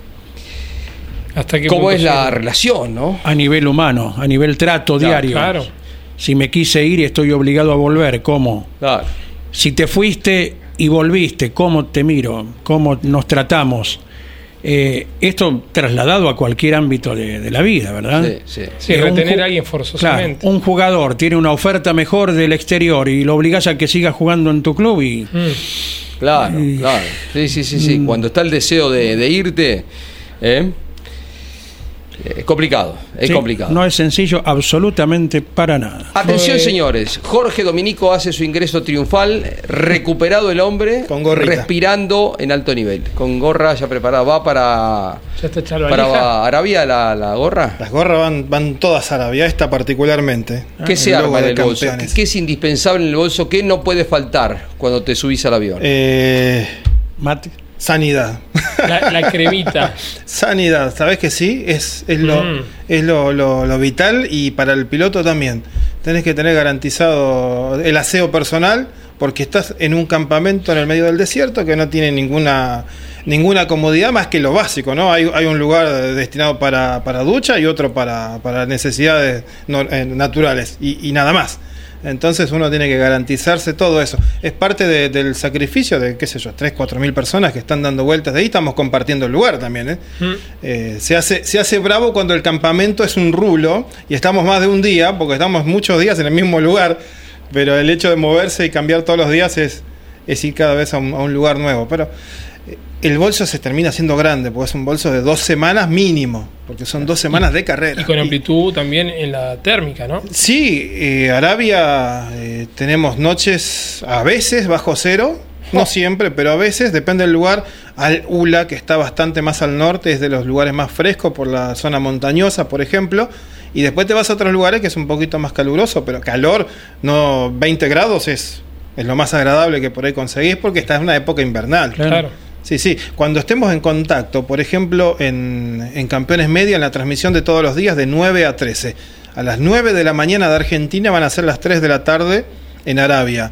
¿Hasta qué ¿Cómo es la relación, no? A nivel humano, a nivel trato Claro, diario. claro. Si me quise ir y estoy obligado a volver, ¿cómo? Claro. Si te fuiste y volviste, ¿cómo te miro? ¿Cómo nos tratamos? Eh, esto trasladado a cualquier ámbito de, de la vida, ¿verdad? Sí, sí. Sí, Eh, un retener a alguien Claro, forzosamente. un jugador tiene una oferta mejor del exterior y lo obligás a que siga jugando en tu club y Mm. Claro, claro. Sí, sí, sí, sí. Cuando está el deseo de, de irte, ¿eh? Es complicado, es Sí, complicado. no es sencillo absolutamente para nada. Atención, Fue- señores. Jorge Dominico hace su ingreso triunfal, recuperado el hombre, Con respirando en alto nivel. Con gorra ya preparada. ¿Va para, para. Arabia la, la gorra? Las gorras van, van todas a Arabia, esta particularmente. ¿Qué se El arma en el bolso? ¿Qué, campeones. qué es indispensable en el bolso? ¿Qué no puede faltar cuando te subís al avión? Eh, Mate. Sanidad. La, la cremita. Sanidad, ¿sabes que sí? Es, es, lo, Mm. es lo, lo- lo vital y para el piloto también. Tenés que tener garantizado el aseo personal porque estás en un campamento en el medio del desierto que no tiene ninguna ninguna comodidad más que lo básico, ¿no? Hay, hay un lugar destinado para, para ducha y otro para, para necesidades no- eh, naturales y, y nada más. Entonces uno tiene que garantizarse todo eso. Es parte de- del sacrificio de, qué sé yo, 3, 4 mil personas que están dando vueltas de ahí. Estamos compartiendo el lugar también. ¿eh? Mm. Eh, se, hace, se hace bravo cuando el campamento es un rulo y estamos más de un día, porque estamos muchos días en el mismo lugar, pero el hecho de moverse y cambiar todos los días es, es ir cada vez a un, a un lugar nuevo. Pero el bolso se termina siendo grande, porque es un bolso de dos semanas mínimo, porque son dos semanas de carrera. Y con amplitud también en la térmica, ¿no? Sí, eh, Arabia eh, tenemos noches a veces bajo cero, no siempre, pero a veces, depende del lugar. Al Ula, que está bastante más al norte, es de los lugares más frescos por la zona montañosa, por ejemplo. Y después te vas a otros lugares que es un poquito más caluroso, pero calor, no 20 grados es, es lo más agradable que por ahí conseguís porque está en una época invernal. Claro. Sí, sí. Cuando estemos en contacto, por ejemplo, en, en Campeones Media, en la transmisión de todos los días de 9 a 13. A las 9 de la mañana de Argentina van a ser las 3 de la tarde en Arabia.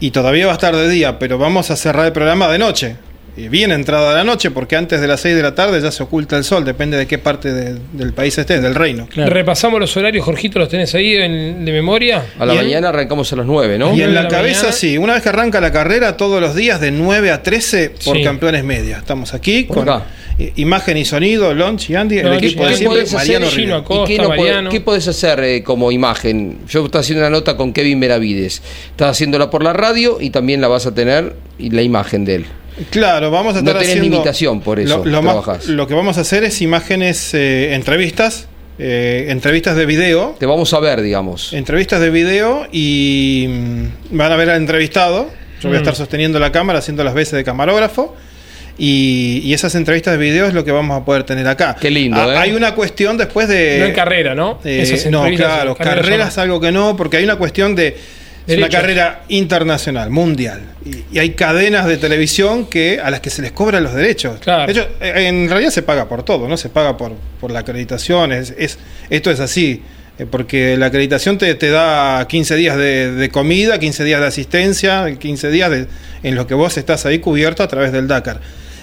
Y todavía va a estar de día, pero vamos a cerrar el programa de noche. Bien entrada la noche, porque antes de las 6 de la tarde ya se oculta el sol, depende de qué parte de- del país estés, del reino. Claro. Repasamos los horarios, Jorgito, ¿los tenés ahí en- de memoria? A la y en- mañana arrancamos a las 9, ¿no? Y en de la, la cabeza, mañana. sí, una vez que arranca la carrera, todos los días de 9 a 13 por Sí. Campeones Media. Estamos aquí Por con acá. imagen y sonido, Launch y Andy, el equipo de siempre, hacer, Mariano Gino Rivera. Acosta, ¿Y qué, no podés- Mariano. qué podés hacer eh, como imagen? Yo estoy haciendo una nota con Kevin Meravides. Estás haciéndola por la radio y también la vas a tener y la imagen de él. Claro, vamos a No estar tenés haciendo... limitación por eso, Lo, lo más- lo que vamos a hacer es imágenes, eh, entrevistas, eh, entrevistas de video, Te vamos a ver, digamos. entrevistas de video y mm, van a ver al entrevistado. Yo voy a Mm. estar sosteniendo la cámara, haciendo las veces de camarógrafo. Y, y esas entrevistas de video es lo que vamos a poder tener acá. Qué lindo, Ah, ¿eh? Hay una cuestión después de... no en carrera, ¿no? Eh, Esas no, claro, carreras carreras algo que no, porque hay una cuestión de es una carrera internacional, mundial, y, y hay cadenas de televisión que a las que se les cobran los derechos. Claro. De hecho, eh, en realidad se paga por todo, no se paga por, por la acreditación, es, es- esto es así. eh, Porque la acreditación te, te da 15 días de, de comida, 15 días de asistencia, 15 días de, en los que vos estás ahí cubierto a través del Dakar.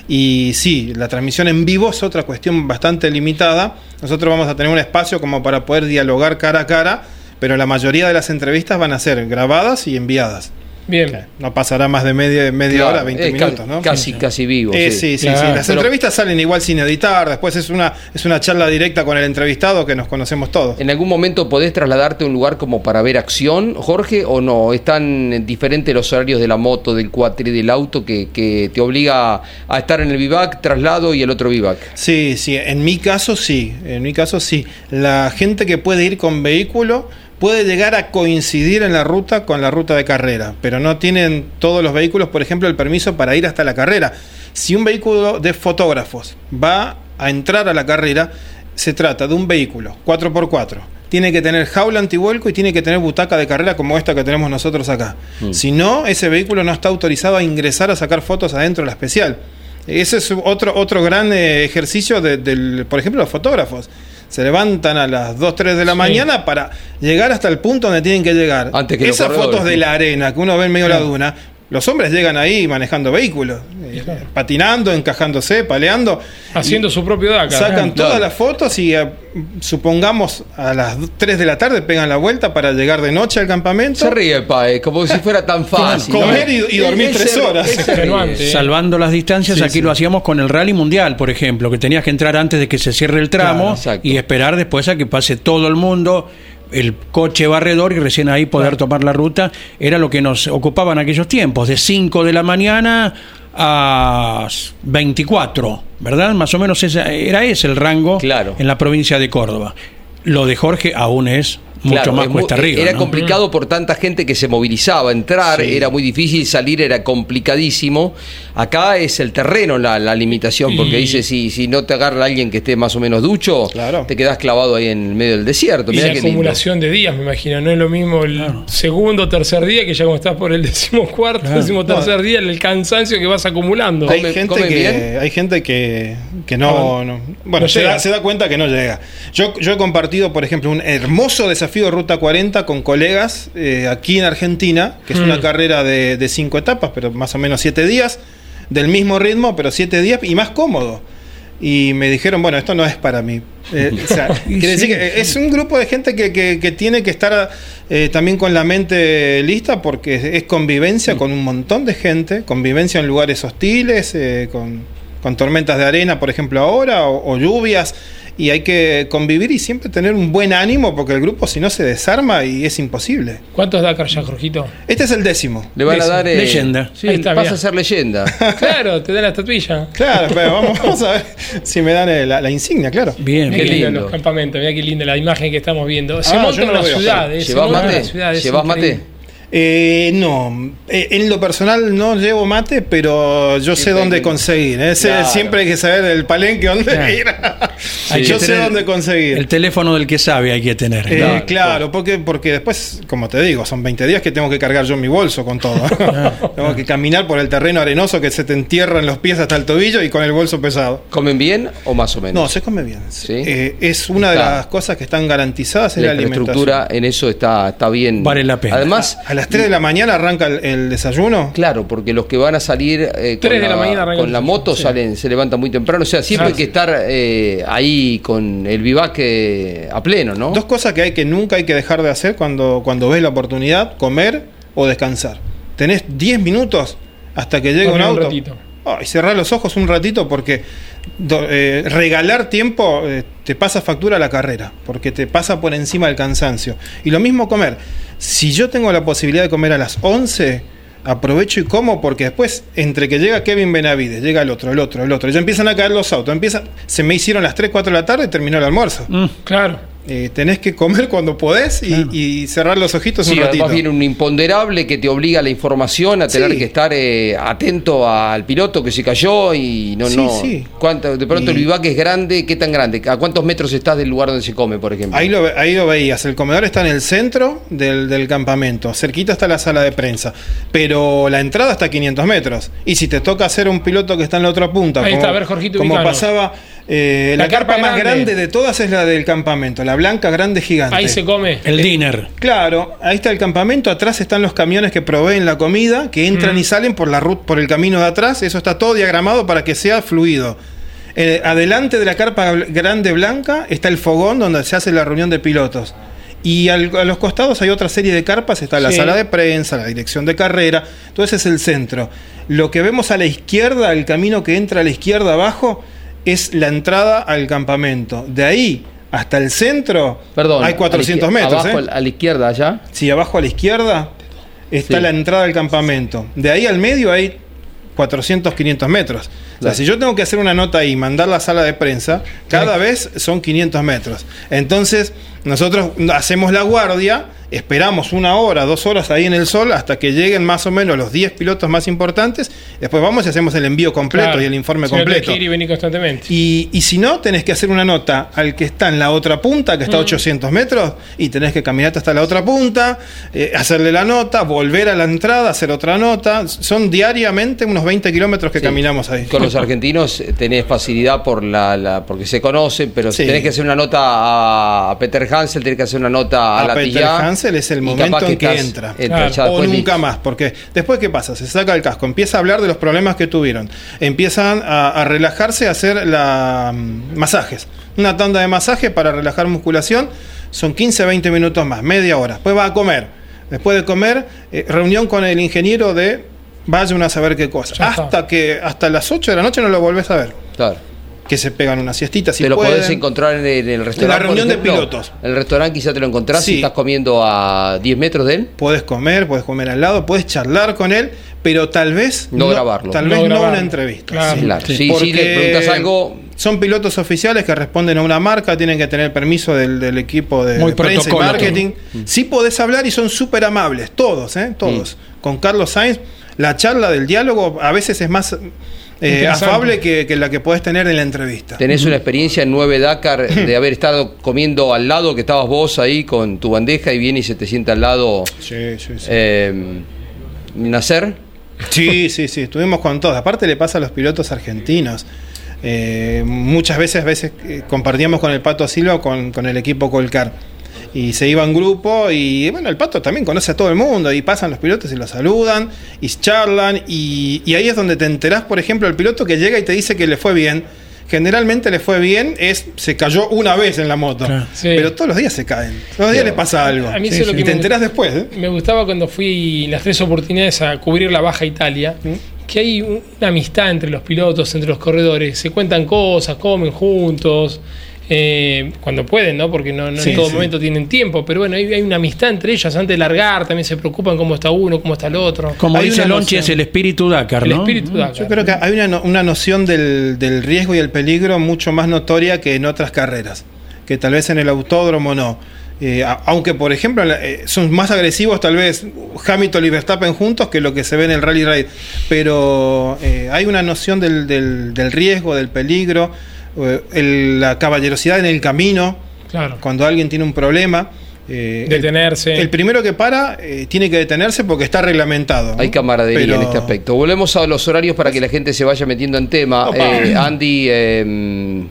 Y sí, la transmisión en vivo es otra cuestión bastante limitada. Nosotros vamos a tener un espacio como para poder dialogar cara a cara, pero la mayoría de las entrevistas van a ser grabadas y enviadas. Bien. No pasará más de media, media Claro, hora, 20 es ca- minutos, ¿no? Casi, casi vivo. Eh, sí. sí, sí, Claro. sí. Las Pero- entrevistas salen igual sin editar, después es una, es una charla directa con el entrevistado que nos conocemos todos. ¿En algún momento podés trasladarte a un lugar como para ver acción, Jorge, o no? ¿Es tan diferente los horarios de la moto, del cuatri, del auto, que, que te obliga a estar en el vivac, traslado y el otro vivac? Sí, sí, en mi caso sí, en mi caso sí. La gente que puede ir con vehículo puede llegar a coincidir en la ruta con la ruta de carrera, pero no tienen todos los vehículos, por ejemplo, el permiso para ir hasta la carrera. Si un vehículo de fotógrafos va a entrar a la carrera, se trata de un vehículo 4x4. Tiene que tener jaula antivuelco y tiene que tener butaca de carrera como esta que tenemos nosotros acá. Si no, ese vehículo no está autorizado a ingresar a sacar fotos adentro de la especial. Ese es otro, otro gran eh, ejercicio de- del, por ejemplo, los fotógrafos. Se levantan a las 2, 3 de la Sí. mañana para llegar hasta el punto donde tienen que llegar. Antes que Esas fotos de la arena que uno ve en medio de la duna, los hombres llegan ahí manejando vehículos, eh, patinando, encajándose, paleando. Haciendo su propio DACA. Sacan Claro. todas las fotos y eh, supongamos a las 3 de la tarde pegan la vuelta para llegar de noche al campamento. Se ríe, Pae, como si fuera tan fácil. comer y- y dormir tres horas. Extenuante. ¿eh? Salvando las distancias, Sí, aquí sí. lo hacíamos con el Rally Mundial, por ejemplo, que tenías que entrar antes de que se cierre el tramo Claro, y esperar después a que pase todo el mundo, el coche barredor y recién ahí poder tomar la ruta. Era lo que nos ocupaba en aquellos tiempos, de 5 de la mañana a 24, ¿verdad? Más o menos esa- era ese el rango Claro. en la provincia de Córdoba. Lo de Jorge aún es mucho Claro, más cuesta arriba. Era ¿no? complicado por tanta gente que se movilizaba. Entrar Sí. era muy difícil, salir era complicadísimo. Acá es el terreno la, la limitación, porque Y- dice si, si no te agarra alguien que esté más o menos ducho, Claro. te quedás clavado ahí en el medio del desierto. Y Mirá la qué lindo. acumulación de días, me imagino. No es lo mismo el segundo o tercer día que ya como estás por el decimocuarto, decimo tercer día, el cansancio que vas acumulando. Hay ¿Comen- gente, que, bien? hay gente que, que no, no- bueno, No se, da, se da cuenta que no llega. Yo, yo he compartido, por ejemplo, un hermoso desafío de Ruta 40 con colegas eh, aquí en Argentina, que es Mm. una carrera de, de cinco etapas, pero más o menos siete días, del mismo ritmo, pero siete días y más cómodo. Y me dijeron, bueno, esto no es para mí. Eh, o sea, quiere decir que es un grupo de gente que, que- que tiene que estar eh, también con la mente lista porque es convivencia con un montón de gente, convivencia en lugares hostiles, eh, con, con tormentas de arena, por ejemplo, ahora, o, o lluvias. Y hay que convivir y siempre tener un buen ánimo porque el grupo si no se desarma y es imposible. ¿Cuántos Dakar ya, Jorgito? Este es el décimo. Le van a dar. eh, Leyenda. Sí, Ahí está, pasa mirá. a ser leyenda. claro, te da la estatuilla. Claro, pero vamos, vamos a ver si me dan eh, la, la insignia, claro. Bien, Mirá Qué qué lindo lindo. los campamentos, mira qué linda la imagen que estamos viendo. Se Ah, monta no una veo, ciudad, eh, se ¿Llevas monta mate? una ciudad, es ¿Llevas increíble. mate? Eh, no, Eh, en lo personal no llevo mate, pero yo sé dónde conseguir. ¿eh? Claro. Siempre hay que saber del palenque dónde Claro. ir. Yo sé dónde conseguir. El teléfono del que sabe hay que tener. Eh, Claro, claro, porque, porque después, como te digo, son 20 días que tengo que cargar yo en mi bolso con todo. tengo que caminar por el terreno arenoso que se te entierran los pies hasta el tobillo y con el bolso pesado. ¿Comen bien o más o menos? No, se come bien. Sí. Eh, es una de las cosas que están garantizadas en la la, alimentación. infraestructura en eso está, está bien. Vale la pena. Además, A las 3 de la mañana arranca el, el desayuno. Claro, porque los que van a salir eh, con, la con moto sí. salen, se levantan muy temprano. O sea, siempre Ah, hay que sí. estar eh, ahí con el vivaque a pleno, ¿no? Dos cosas que hay que nunca hay que dejar de hacer cuando, cuando ves la oportunidad, comer o descansar. Tenés 10 minutos hasta que llegue un un auto. ratito. Oh, y cerrar los ojos un ratito porque do- eh, regalar tiempo eh, te pasa factura a la carrera, porque te pasa por encima del cansancio. Y lo mismo comer. Si yo tengo la posibilidad de comer a las 11, aprovecho y como porque después, entre que llega Kevin Benavides, llega el otro, el otro, el otro, ya empiezan a caer los autos, empiezan, se me hicieron las 3, 4 de la tarde y terminó el almuerzo. Mm. Claro. Eh, tenés que comer cuando podés y, y cerrar los ojitos Sí, un ratito. además viene un imponderable que te obliga a la información, a tener Sí. que estar eh, atento al piloto que se cayó y no, Sí, no. sí. ¿Cuánto- de pronto Y- el vivaque es grande, ¿qué tan grande? ¿A cuántos metros estás del lugar donde se come, por ejemplo? Ahí lo, ahí lo veías, el comedor está en el centro del, del campamento, cerquita está la sala de prensa, pero la entrada está a 500 metros. Y si te toca hacer un piloto que está en la otra punta, Ahí como, está, a ver, Jorgito, como pasaba, eh, La la, carpa, carpa más grande. grande de todas es la del campamento, la blanca grande gigante. Ahí se come. El dinner. Claro, ahí está el campamento, atrás están los camiones que proveen la comida, que entran Mm. y salen por la ruta, por el camino de atrás, eso está todo diagramado para que sea fluido. Eh, adelante de la carpa grande blanca está el fogón donde se hace la reunión de pilotos. Y al- a los costados hay otra serie de carpas, está la Sí. sala de prensa, la dirección de carrera, todo ese es el centro. Lo que vemos a la izquierda, el camino que entra a la izquierda abajo, es la entrada al campamento. De ahí hasta el centro Perdón. hay 400 a la izquier- metros. Abajo, ¿eh? a la izquierda, allá. Sí, abajo a la izquierda está Sí. la entrada al campamento. De ahí al medio hay 400, 500 metros. O sea, si yo tengo que hacer una nota y mandar la sala de prensa, cada vez son 500 metros. Entonces, nosotros hacemos la guardia, esperamos una hora, dos horas ahí en el sol hasta que lleguen más o menos los 10 pilotos más importantes. Después vamos y hacemos el envío completo Claro. y el informe Si no, completo. que ir y venir constantemente. Y, y si no, tenés que hacer una nota al que está en la otra punta, que está a Mm. 800 metros, y tenés que caminar hasta la otra punta, eh, hacerle la nota, volver a la entrada, hacer otra nota. Son diariamente unos 20 kilómetros que Sí. caminamos ahí. Con los argentinos eh, tenés facilidad por la, la- porque se conocen, pero si Sí. tenés que hacer una nota a, Peter Hansel, tenés que hacer una nota a, A la Peter Tillá, Hansel es el momento en que estás- entra. entra Claro. ya o nunca más, porque después qué pasa, se saca el casco, empieza a hablar de los problemas que tuvieron, empiezan a, a relajarse, a hacer la, mm, masajes, una tanda de masaje para relajar musculación, son 15, 20 minutos más, media hora, después va a comer, después de comer, eh, reunión con el ingeniero de vaya uno a saber qué cosa, Ya está. hasta que hasta las 8 de la noche no lo volvés a ver, Claro. que se pegan una siestita si te lo pueden. podés encontrar en el, en el restaurante. la por reunión de pilotos. En el restaurante quizá te lo encontrás Sí. si estás comiendo a 10 metros de él. Puedes comer, puedes comer al lado, puedes charlar con él, pero tal vez No grabarlo. Tal No vez no una entrevista. Claro. sí. Claro. Sí. Sí, sí, le preguntas algo. Son pilotos oficiales que responden a una marca, tienen que tener permiso del, del equipo de, Muy de prensa y marketing. Sí podés hablar y son súper amables, todos, ¿eh? todos. Mm. Con Carlos Sainz, la charla del diálogo a veces es más eh, afable que, que la que podés tener en la entrevista. Tenés una experiencia en 9 Dakar de haber estado comiendo al lado, que estabas vos ahí con tu bandeja y viene y se te sienta al lado Sí, sí, sí. eh, Nacer. Sí, sí, sí, estuvimos con todos. Aparte le pasa a los pilotos argentinos. Eh, muchas veces, veces eh, compartíamos con el Pato Silva con, con el equipo Colcar. Y se iba en grupo y bueno, el Pato también conoce a todo el mundo y pasan los pilotos y los saludan y charlan y, y ahí es donde te enterás, por ejemplo, el piloto que llega y te dice que le fue bien. Generalmente le fue bien, es se cayó una vez en la moto, Claro. Sí. pero todos los días se caen, todos los días le pasa algo. A mí Sí, eso lo que y te enterás después. ¿eh? Me gustaba cuando fui las tres oportunidades a cubrir la Baja Italia, que hay un- una amistad entre los pilotos, entre los corredores, se cuentan cosas, comen juntos, eh, cuando pueden, ¿no? Porque no, no Sí, en todo sí. momento tienen tiempo, pero bueno, hay, hay una amistad entre ellas antes de largar, también se preocupan cómo está uno, cómo está el otro. Como Hay dice una Lonchi, es el espíritu Dakar, el ¿no? espíritu Dakar. Yo creo que hay una, una noción del, del riesgo y el peligro mucho más notoria que en otras carreras, que tal vez en el autódromo no. Eh, aunque, por ejemplo, eh, son más agresivos tal vez Hamilton y Verstappen juntos que lo que se ve en el Rally Raid. Pero eh, hay una noción del, del- del riesgo, del peligro, el- la caballerosidad en el camino, Claro. cuando alguien tiene un problema. eh, Detenerse. El, primero que para eh, tiene que detenerse porque está reglamentado. ¿no? Hay camaradería Pero- en este aspecto. Volvemos a los horarios para que la gente se vaya metiendo en tema. Eh, Andy, eh,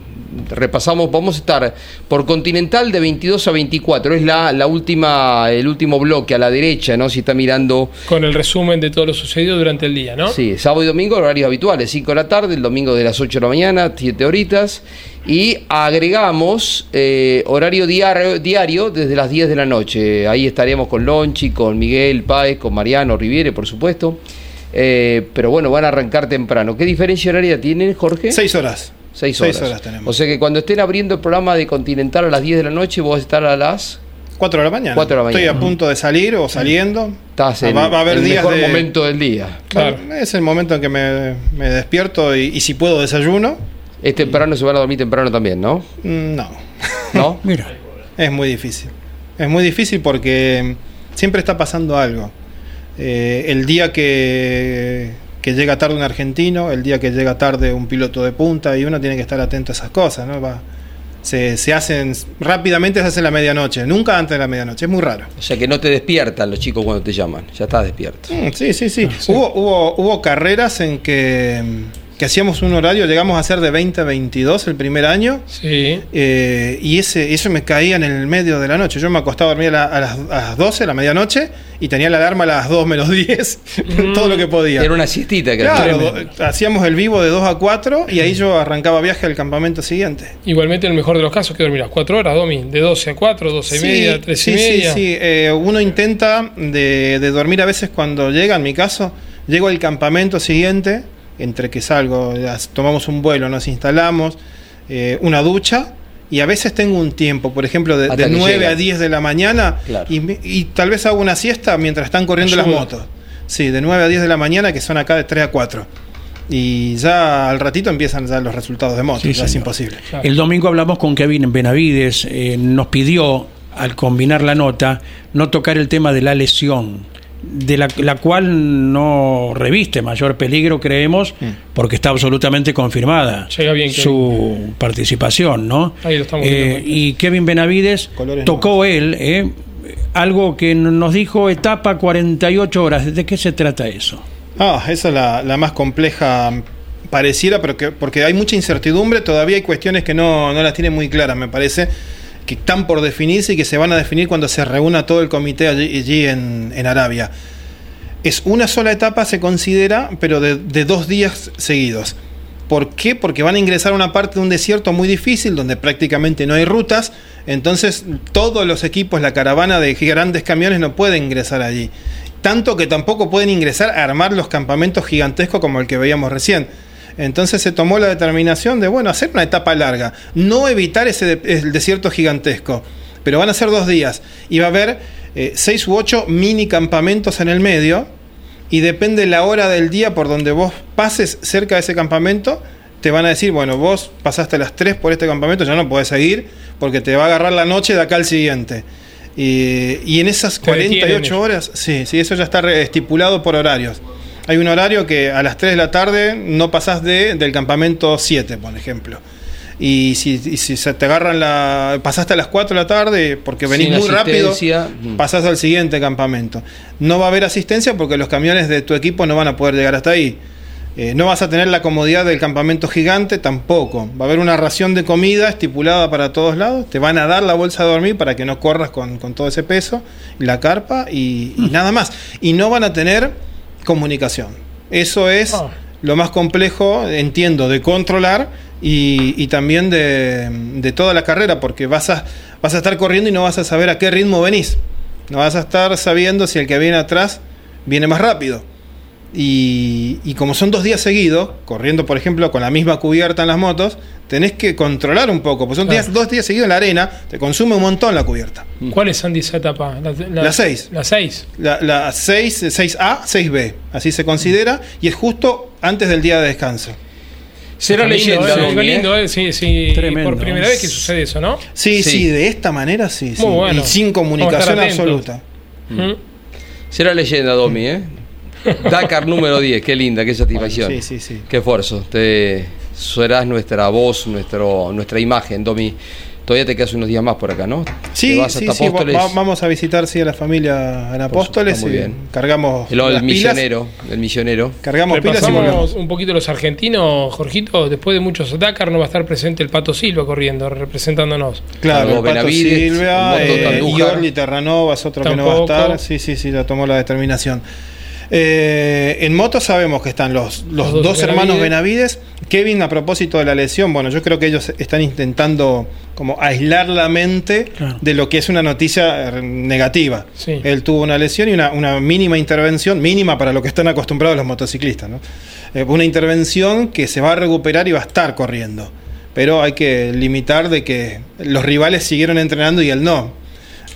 repasamos, vamos a estar por Continental de 22 a 24. Es la, la última, el último bloque a la derecha, ¿no? Si está mirando. Con el resumen de todo lo sucedido durante el día, ¿no? Sí, sábado y domingo, horarios habituales, 5 de la tarde, el domingo de las 8 de la mañana, 7 horitas. Y agregamos eh, horario diario, diario desde las 10 de la noche. Ahí estaremos con Lonchi, con Miguel Páez, con Mariano Riviere, por supuesto. Eh, pero bueno, van a arrancar temprano. ¿Qué diferencia horaria tienen, Jorge? Seis horas. Seis Seis horas. horas tenemos. O sea que cuando estén abriendo el programa de Continental a las 10 de la noche, vos vas a estar a las... 4 de la mañana. Cuatro de la Estoy mañana. a punto de salir o saliendo. Estás Ah, en va, va a haber el días mejor de- momento del día. Claro. Bueno, es el momento en que me, me despierto y, y si puedo desayuno. Es temprano, se van a dormir temprano también, ¿no? Mm, No, ¿No? Mira. es muy difícil. Es muy difícil porque siempre está pasando algo. Eh, el día que, que llega tarde un argentino, el día que llega tarde un piloto de punta y uno tiene que estar atento a esas cosas, ¿no? Va- se, se hacen rápidamente se hace la medianoche, nunca antes de la medianoche, es muy raro. O sea que no te despiertan los chicos cuando te llaman, ya estás despierto. Mm, Sí, sí, sí. sí. Hubo, hubo, hubo carreras en que, que hacíamos un horario, llegamos a hacer de 20 a 22 el primer año. Sí. eh, y ese, eso me caía en el medio de la noche. Yo me acostaba a dormir a, la- a las, a las 12, a la medianoche, y tenía la alarma a las 2 menos 10, todo lo que podía. Era una siestita que Claro, hacíamos el vivo de 2 a 4 y ahí yo arrancaba viaje al campamento siguiente. Igualmente, en el mejor de los casos, que dormirás cuatro horas, Domi, de 12 a 4, 12 y media, 3 sí, y media. Sí, sí, eh, uno intenta de, de dormir a veces cuando llega, en mi caso, llego al campamento siguiente, entre que salgo, las- tomamos un vuelo, nos instalamos, eh, una ducha. Y a veces tengo un tiempo, por ejemplo, de, de que 9 llega. a 10 de la mañana Claro. y, tal vez hago una siesta mientras están corriendo las motos. Sí, de 9 a 10 de la mañana, que son acá de 3 a 4. Y ya al ratito empiezan ya los resultados de motos, Sí, ya es imposible. Claro. El domingo hablamos con Kevin Benavides, eh, nos pidió, al combinar la nota, no tocar el tema de la lesión, de la, la cual no reviste mayor peligro, creemos, Mm. porque está absolutamente confirmada Llega bien, Kevin. su participación, ¿no? Ahí lo estamos Eh, viendo. y Kevin Benavides Colores tocó él eh, algo que nos dijo etapa 48 horas. ¿De qué se trata eso? Ah, esa es la, la más compleja, pareciera, pero que, porque hay mucha incertidumbre, todavía hay cuestiones que no, no las tienen muy claras, me parece, que están por definirse y que se van a definir cuando se reúna todo el comité allí, allí en, Arabia. Es una sola etapa, se considera, pero de, de dos días seguidos. ¿Por qué? Porque van a ingresar a una parte de un desierto muy difícil, donde prácticamente no hay rutas, entonces todos los equipos, la caravana de grandes camiones no pueden ingresar allí. Tanto que tampoco pueden ingresar a armar los campamentos gigantescos como el que veíamos recién. Entonces se tomó la determinación de, bueno, hacer una etapa larga, no evitar ese de- el desierto gigantesco, pero van a ser dos días y va a haber eh, seis u ocho mini campamentos en el medio y depende la hora del día por donde vos pases cerca de ese campamento, te van a decir, bueno, vos pasaste a las 3 por este campamento, ya no podés seguir porque te va a agarrar la noche de acá al siguiente. Y, y en esas Te detienen 48 ellos. horas, sí, sí, eso ya está estipulado por horarios. Hay un horario que a las 3 de la tarde no pasás de, del campamento 7, por ejemplo. Y si, y si se te agarran la. pasaste a las 4 de la tarde porque venís Sin muy rápido, mm. pasás al siguiente campamento. No va a haber asistencia porque los camiones de tu equipo no van a poder llegar hasta ahí. Eh, no vas a tener la comodidad del campamento gigante tampoco. Va a haber una ración de comida estipulada para todos lados. Te van a dar la bolsa de dormir para que no corras con, con todo ese peso, la carpa y, y nada más. Y no van a tener comunicación. Eso es Ah. lo más complejo, entiendo, de controlar y, y también de, de toda la carrera, porque vas a, vas a estar corriendo y no vas a saber a qué ritmo venís. No vas a estar sabiendo si el que viene atrás viene más rápido. Y, y como son dos días seguidos, corriendo por ejemplo con la misma cubierta en las motos, tenés que controlar un poco, porque son Claro. días- dos días seguidos en la arena, te consume un montón la cubierta. ¿Cuál es, Andy, esa etapa? La, La seis. La 6. La, la 6, 6A, 6B, así se considera, y es justo antes del día de descanso. Será Qué lindo, leyenda, eh, ¿eh? lindo, eh, sí, sí. Tremendo. Por primera vez que sucede eso, ¿no? Sí, Sí. sí, de esta manera sí. sí. Muy bueno. Y sin comunicación absoluta. Mm. Será leyenda, Domi, ¿eh? Dakar número 10, qué linda, qué satisfacción. Sí, sí, sí. Qué esfuerzo. Te serás nuestra voz, nuestro, nuestra imagen, Domi. Todavía te quedas unos días más por acá, ¿no? Sí, vas sí, hasta sí, va- Apóstoles. va- vamos a visitar sí, a la familia en Apóstoles. muy y bien. Cargamos el, las el pilas. misionero, el misionero. Cargamos pilas y Repasamos volvemos. un poquito los argentinos, Jorgito. Después de muchos Dakar no va a estar presente el Pato Silva corriendo, representándonos. Claro, el Pato Benavides, Silva, eh, Tandújar. y Orly Terranova es otro que no va a Tampoco. estar. Sí, sí, sí, ya tomó la determinación. Eh, en moto sabemos que están los, los, Los dos, dos hermanos Benavides. Kevin, a propósito de la lesión, bueno, yo creo que ellos están intentando como aislar la mente Claro. de lo que es una noticia eh, negativa. Sí. Él tuvo una lesión y una, una mínima intervención, mínima para lo que están acostumbrados los motociclistas, ¿no? Eh, una intervención que se va a recuperar y va a estar corriendo. Pero hay que limitar de que los rivales siguieron entrenando y él no.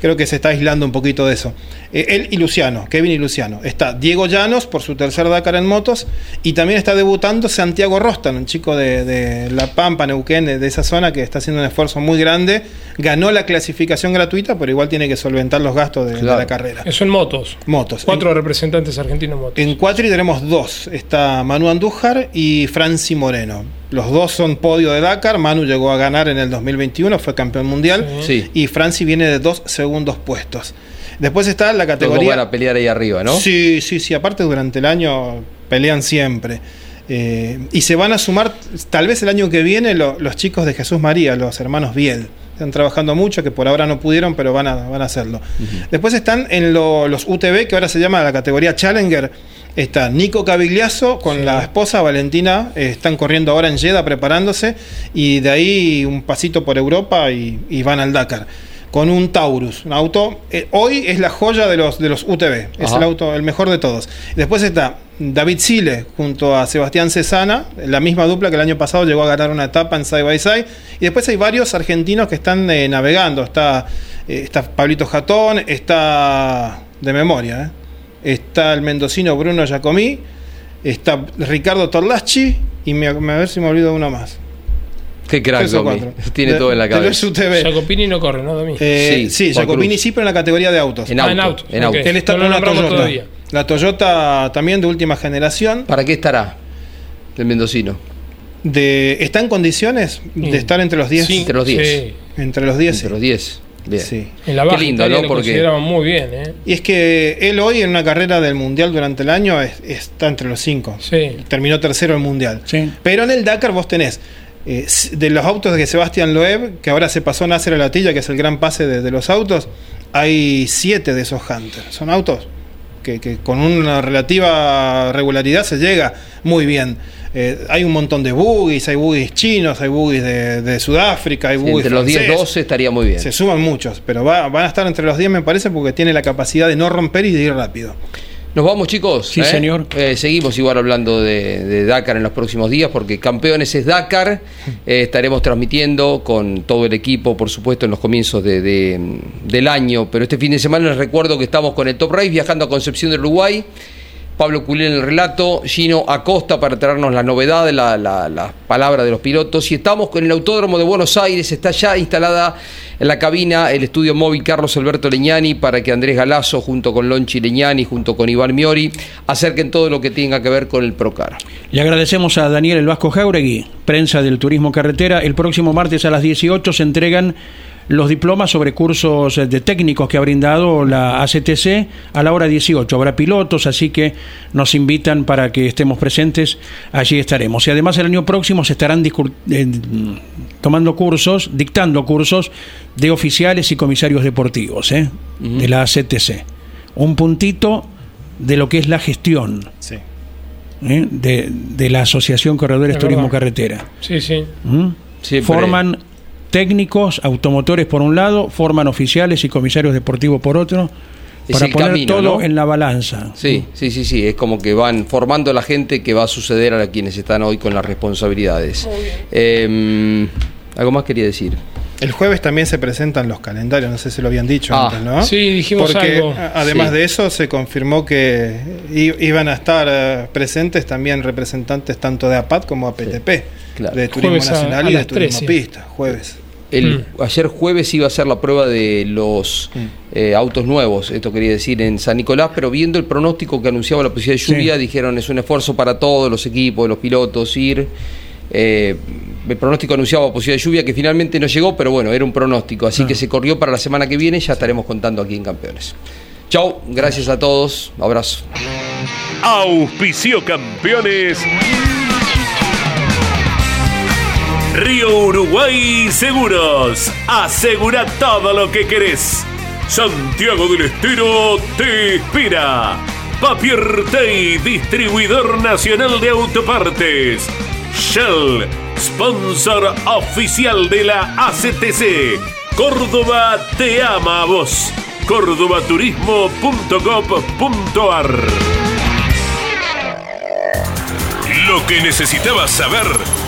Creo que se está aislando un poquito de eso. Eh, él y Luciano, Kevin y Luciano. Está Diego Llanos por su tercer Dakar en motos y también está debutando Santiago Rostan, un chico de, de La Pampa, Neuquén, de, de esa zona que está haciendo un esfuerzo muy grande. Ganó la clasificación gratuita, pero igual tiene que solventar los gastos de, la carrera. Eso en motos. Motos. Cuatro representantes argentinos en motos. En Cuatri tenemos dos. Está Manu Andújar y Franci Moreno. Los dos son podio de Dakar. Manu llegó a ganar en el 2021, fue campeón mundial. Sí. Y Franci viene de dos segundos puestos. Después está la categoría. van a pelear ahí arriba, ¿no? Sí, sí, sí. Aparte, durante el año pelean siempre. Eh, y se van a sumar, tal vez el año que viene, lo- los chicos de Jesús María, los hermanos Biel. Están trabajando mucho, que por ahora no pudieron, pero van a, van a hacerlo. Después están en lo- los UTV, que ahora se llama la categoría Challenger. Está Nico Cavigliazo con la esposa Valentina, eh, están corriendo ahora en Jeddah preparándose y de ahí un pasito por Europa y, y van al Dakar. Con un Taurus, un auto, eh, hoy es la joya de los, de los UTV, es el auto, el mejor de todos. Después está David Sile junto a Sebastián Cesana, la misma dupla que el año pasado llegó a ganar una etapa en Side by Side. Y después hay varios argentinos que están eh, navegando. Está, eh, está Pablito Jatón, está de memoria, ¿eh? Está el mendocino Bruno Giacomí, está Ricardo Torlaschi y me, me- a ver si me olvido uno más. Qué crack, Domi. Tiene De- todo en la cabeza. UTV. Jacopini no corre, ¿no, Domi? Eh, Sí, Jacopini sí, pero en la categoría de autos. En Ah, auto. en auto, en ok. auto. Él está No con nombramos Toyota. todavía. La Toyota también de última generación. ¿Para qué estará el mendocino? De, ¿Está en condiciones Mm. de estar entre los 10? Sí, entre los 10. sí. Entre los 10. Entre los 10. Bien. Sí. En la Qué baja lindo, Italia ¿no? lo Porque consideraban muy bien, ¿eh? Y es que él hoy en una carrera del Mundial durante el año es- está entre los 5. Sí. Terminó tercero el Mundial. Sí. Pero en el Dakar vos tenés eh, de los autos de Sebastián Loeb, que ahora se pasó a Nasser a la Tilla, que es el gran pase de, de los autos, hay siete de esos Hunter. Son autos que, que con una relativa regularidad se llega muy bien. Eh, hay un montón de buggies, hay buggies chinos, hay buggies de, de Sudáfrica, hay Sí, buggies entre los 10 franceses. 12 estaría muy bien. Se suman muchos, pero va- van a estar entre los 10 me parece porque tiene la capacidad de no romper y de ir rápido. Nos vamos, chicos. Sí, señor. Eh, seguimos igual hablando de, de Dakar en los próximos días, porque Campeones es Dakar. Eh, estaremos transmitiendo con todo el equipo, por supuesto, en los comienzos de- de- del año. Pero este fin de semana les recuerdo que estamos con el Top Race viajando a Concepción del Uruguay. Pablo Culén en el relato, Gino Acosta para traernos la novedad, la, la, la palabra de los pilotos. Y estamos con el Autódromo de Buenos Aires, está ya instalada en la cabina el estudio móvil Carlos Alberto Leñani para que Andrés Galazo, junto con Lonchi Leñani, junto con Iván Miori, acerquen todo lo que tenga que ver con el Procar. Le agradecemos a Daniel El Vasco Jauregui, prensa del Turismo Carretera. El próximo martes a las 18 se entregan los diplomas sobre cursos de técnicos que ha brindado la ACTC a la hora 18. Habrá pilotos, así que nos invitan para que estemos presentes. Allí estaremos. Y además el año próximo se estarán eh, tomando cursos, dictando cursos de oficiales y comisarios deportivos ¿eh? de la ACTC. Un puntito de lo que es la gestión. Sí. ¿eh? de, de la Asociación Corredores Es Turismo. Carretera. Sí, sí. ¿Mm? Forman técnicos, automotores por un lado, forman oficiales y comisarios deportivos por otro, para poner camino, todo ¿no? en la balanza. Sí, sí, sí, sí, es como que van formando a la gente que va a suceder a quienes están hoy con las responsabilidades. Eh, algo más quería decir. El jueves también se presentan los calendarios, no sé si lo habían dicho Ah, antes, ¿no? sí, dijimos Porque algo. además Sí. de eso se confirmó que i- iban a estar eh, presentes también representantes tanto de APAT como APTP, claro. de Turismo Jueves Nacional a y de Turismo 13. Pista, jueves. El, Mm. Ayer jueves iba a ser la prueba de los Mm. eh, autos nuevos, esto quería decir en San Nicolás, pero viendo el pronóstico que anunciaba la posibilidad de lluvia, Sí. dijeron es un esfuerzo para todos los equipos, los pilotos, ir. Eh, el pronóstico anunciaba posibilidad de lluvia que finalmente no llegó, pero bueno, era un pronóstico, así Ah. que se corrió para la semana que viene, ya estaremos contando aquí en Campeones. Chau, gracias a todos, abrazo. Auspicio campeones. Río Uruguay Seguros. Asegura todo lo que querés. Santiago del Estero te espera. Papier Tay, distribuidor nacional de autopartes. Shell, sponsor oficial de la ACTC. Córdoba te ama a vos. cordobaturismo.gov.ar Lo que necesitabas saber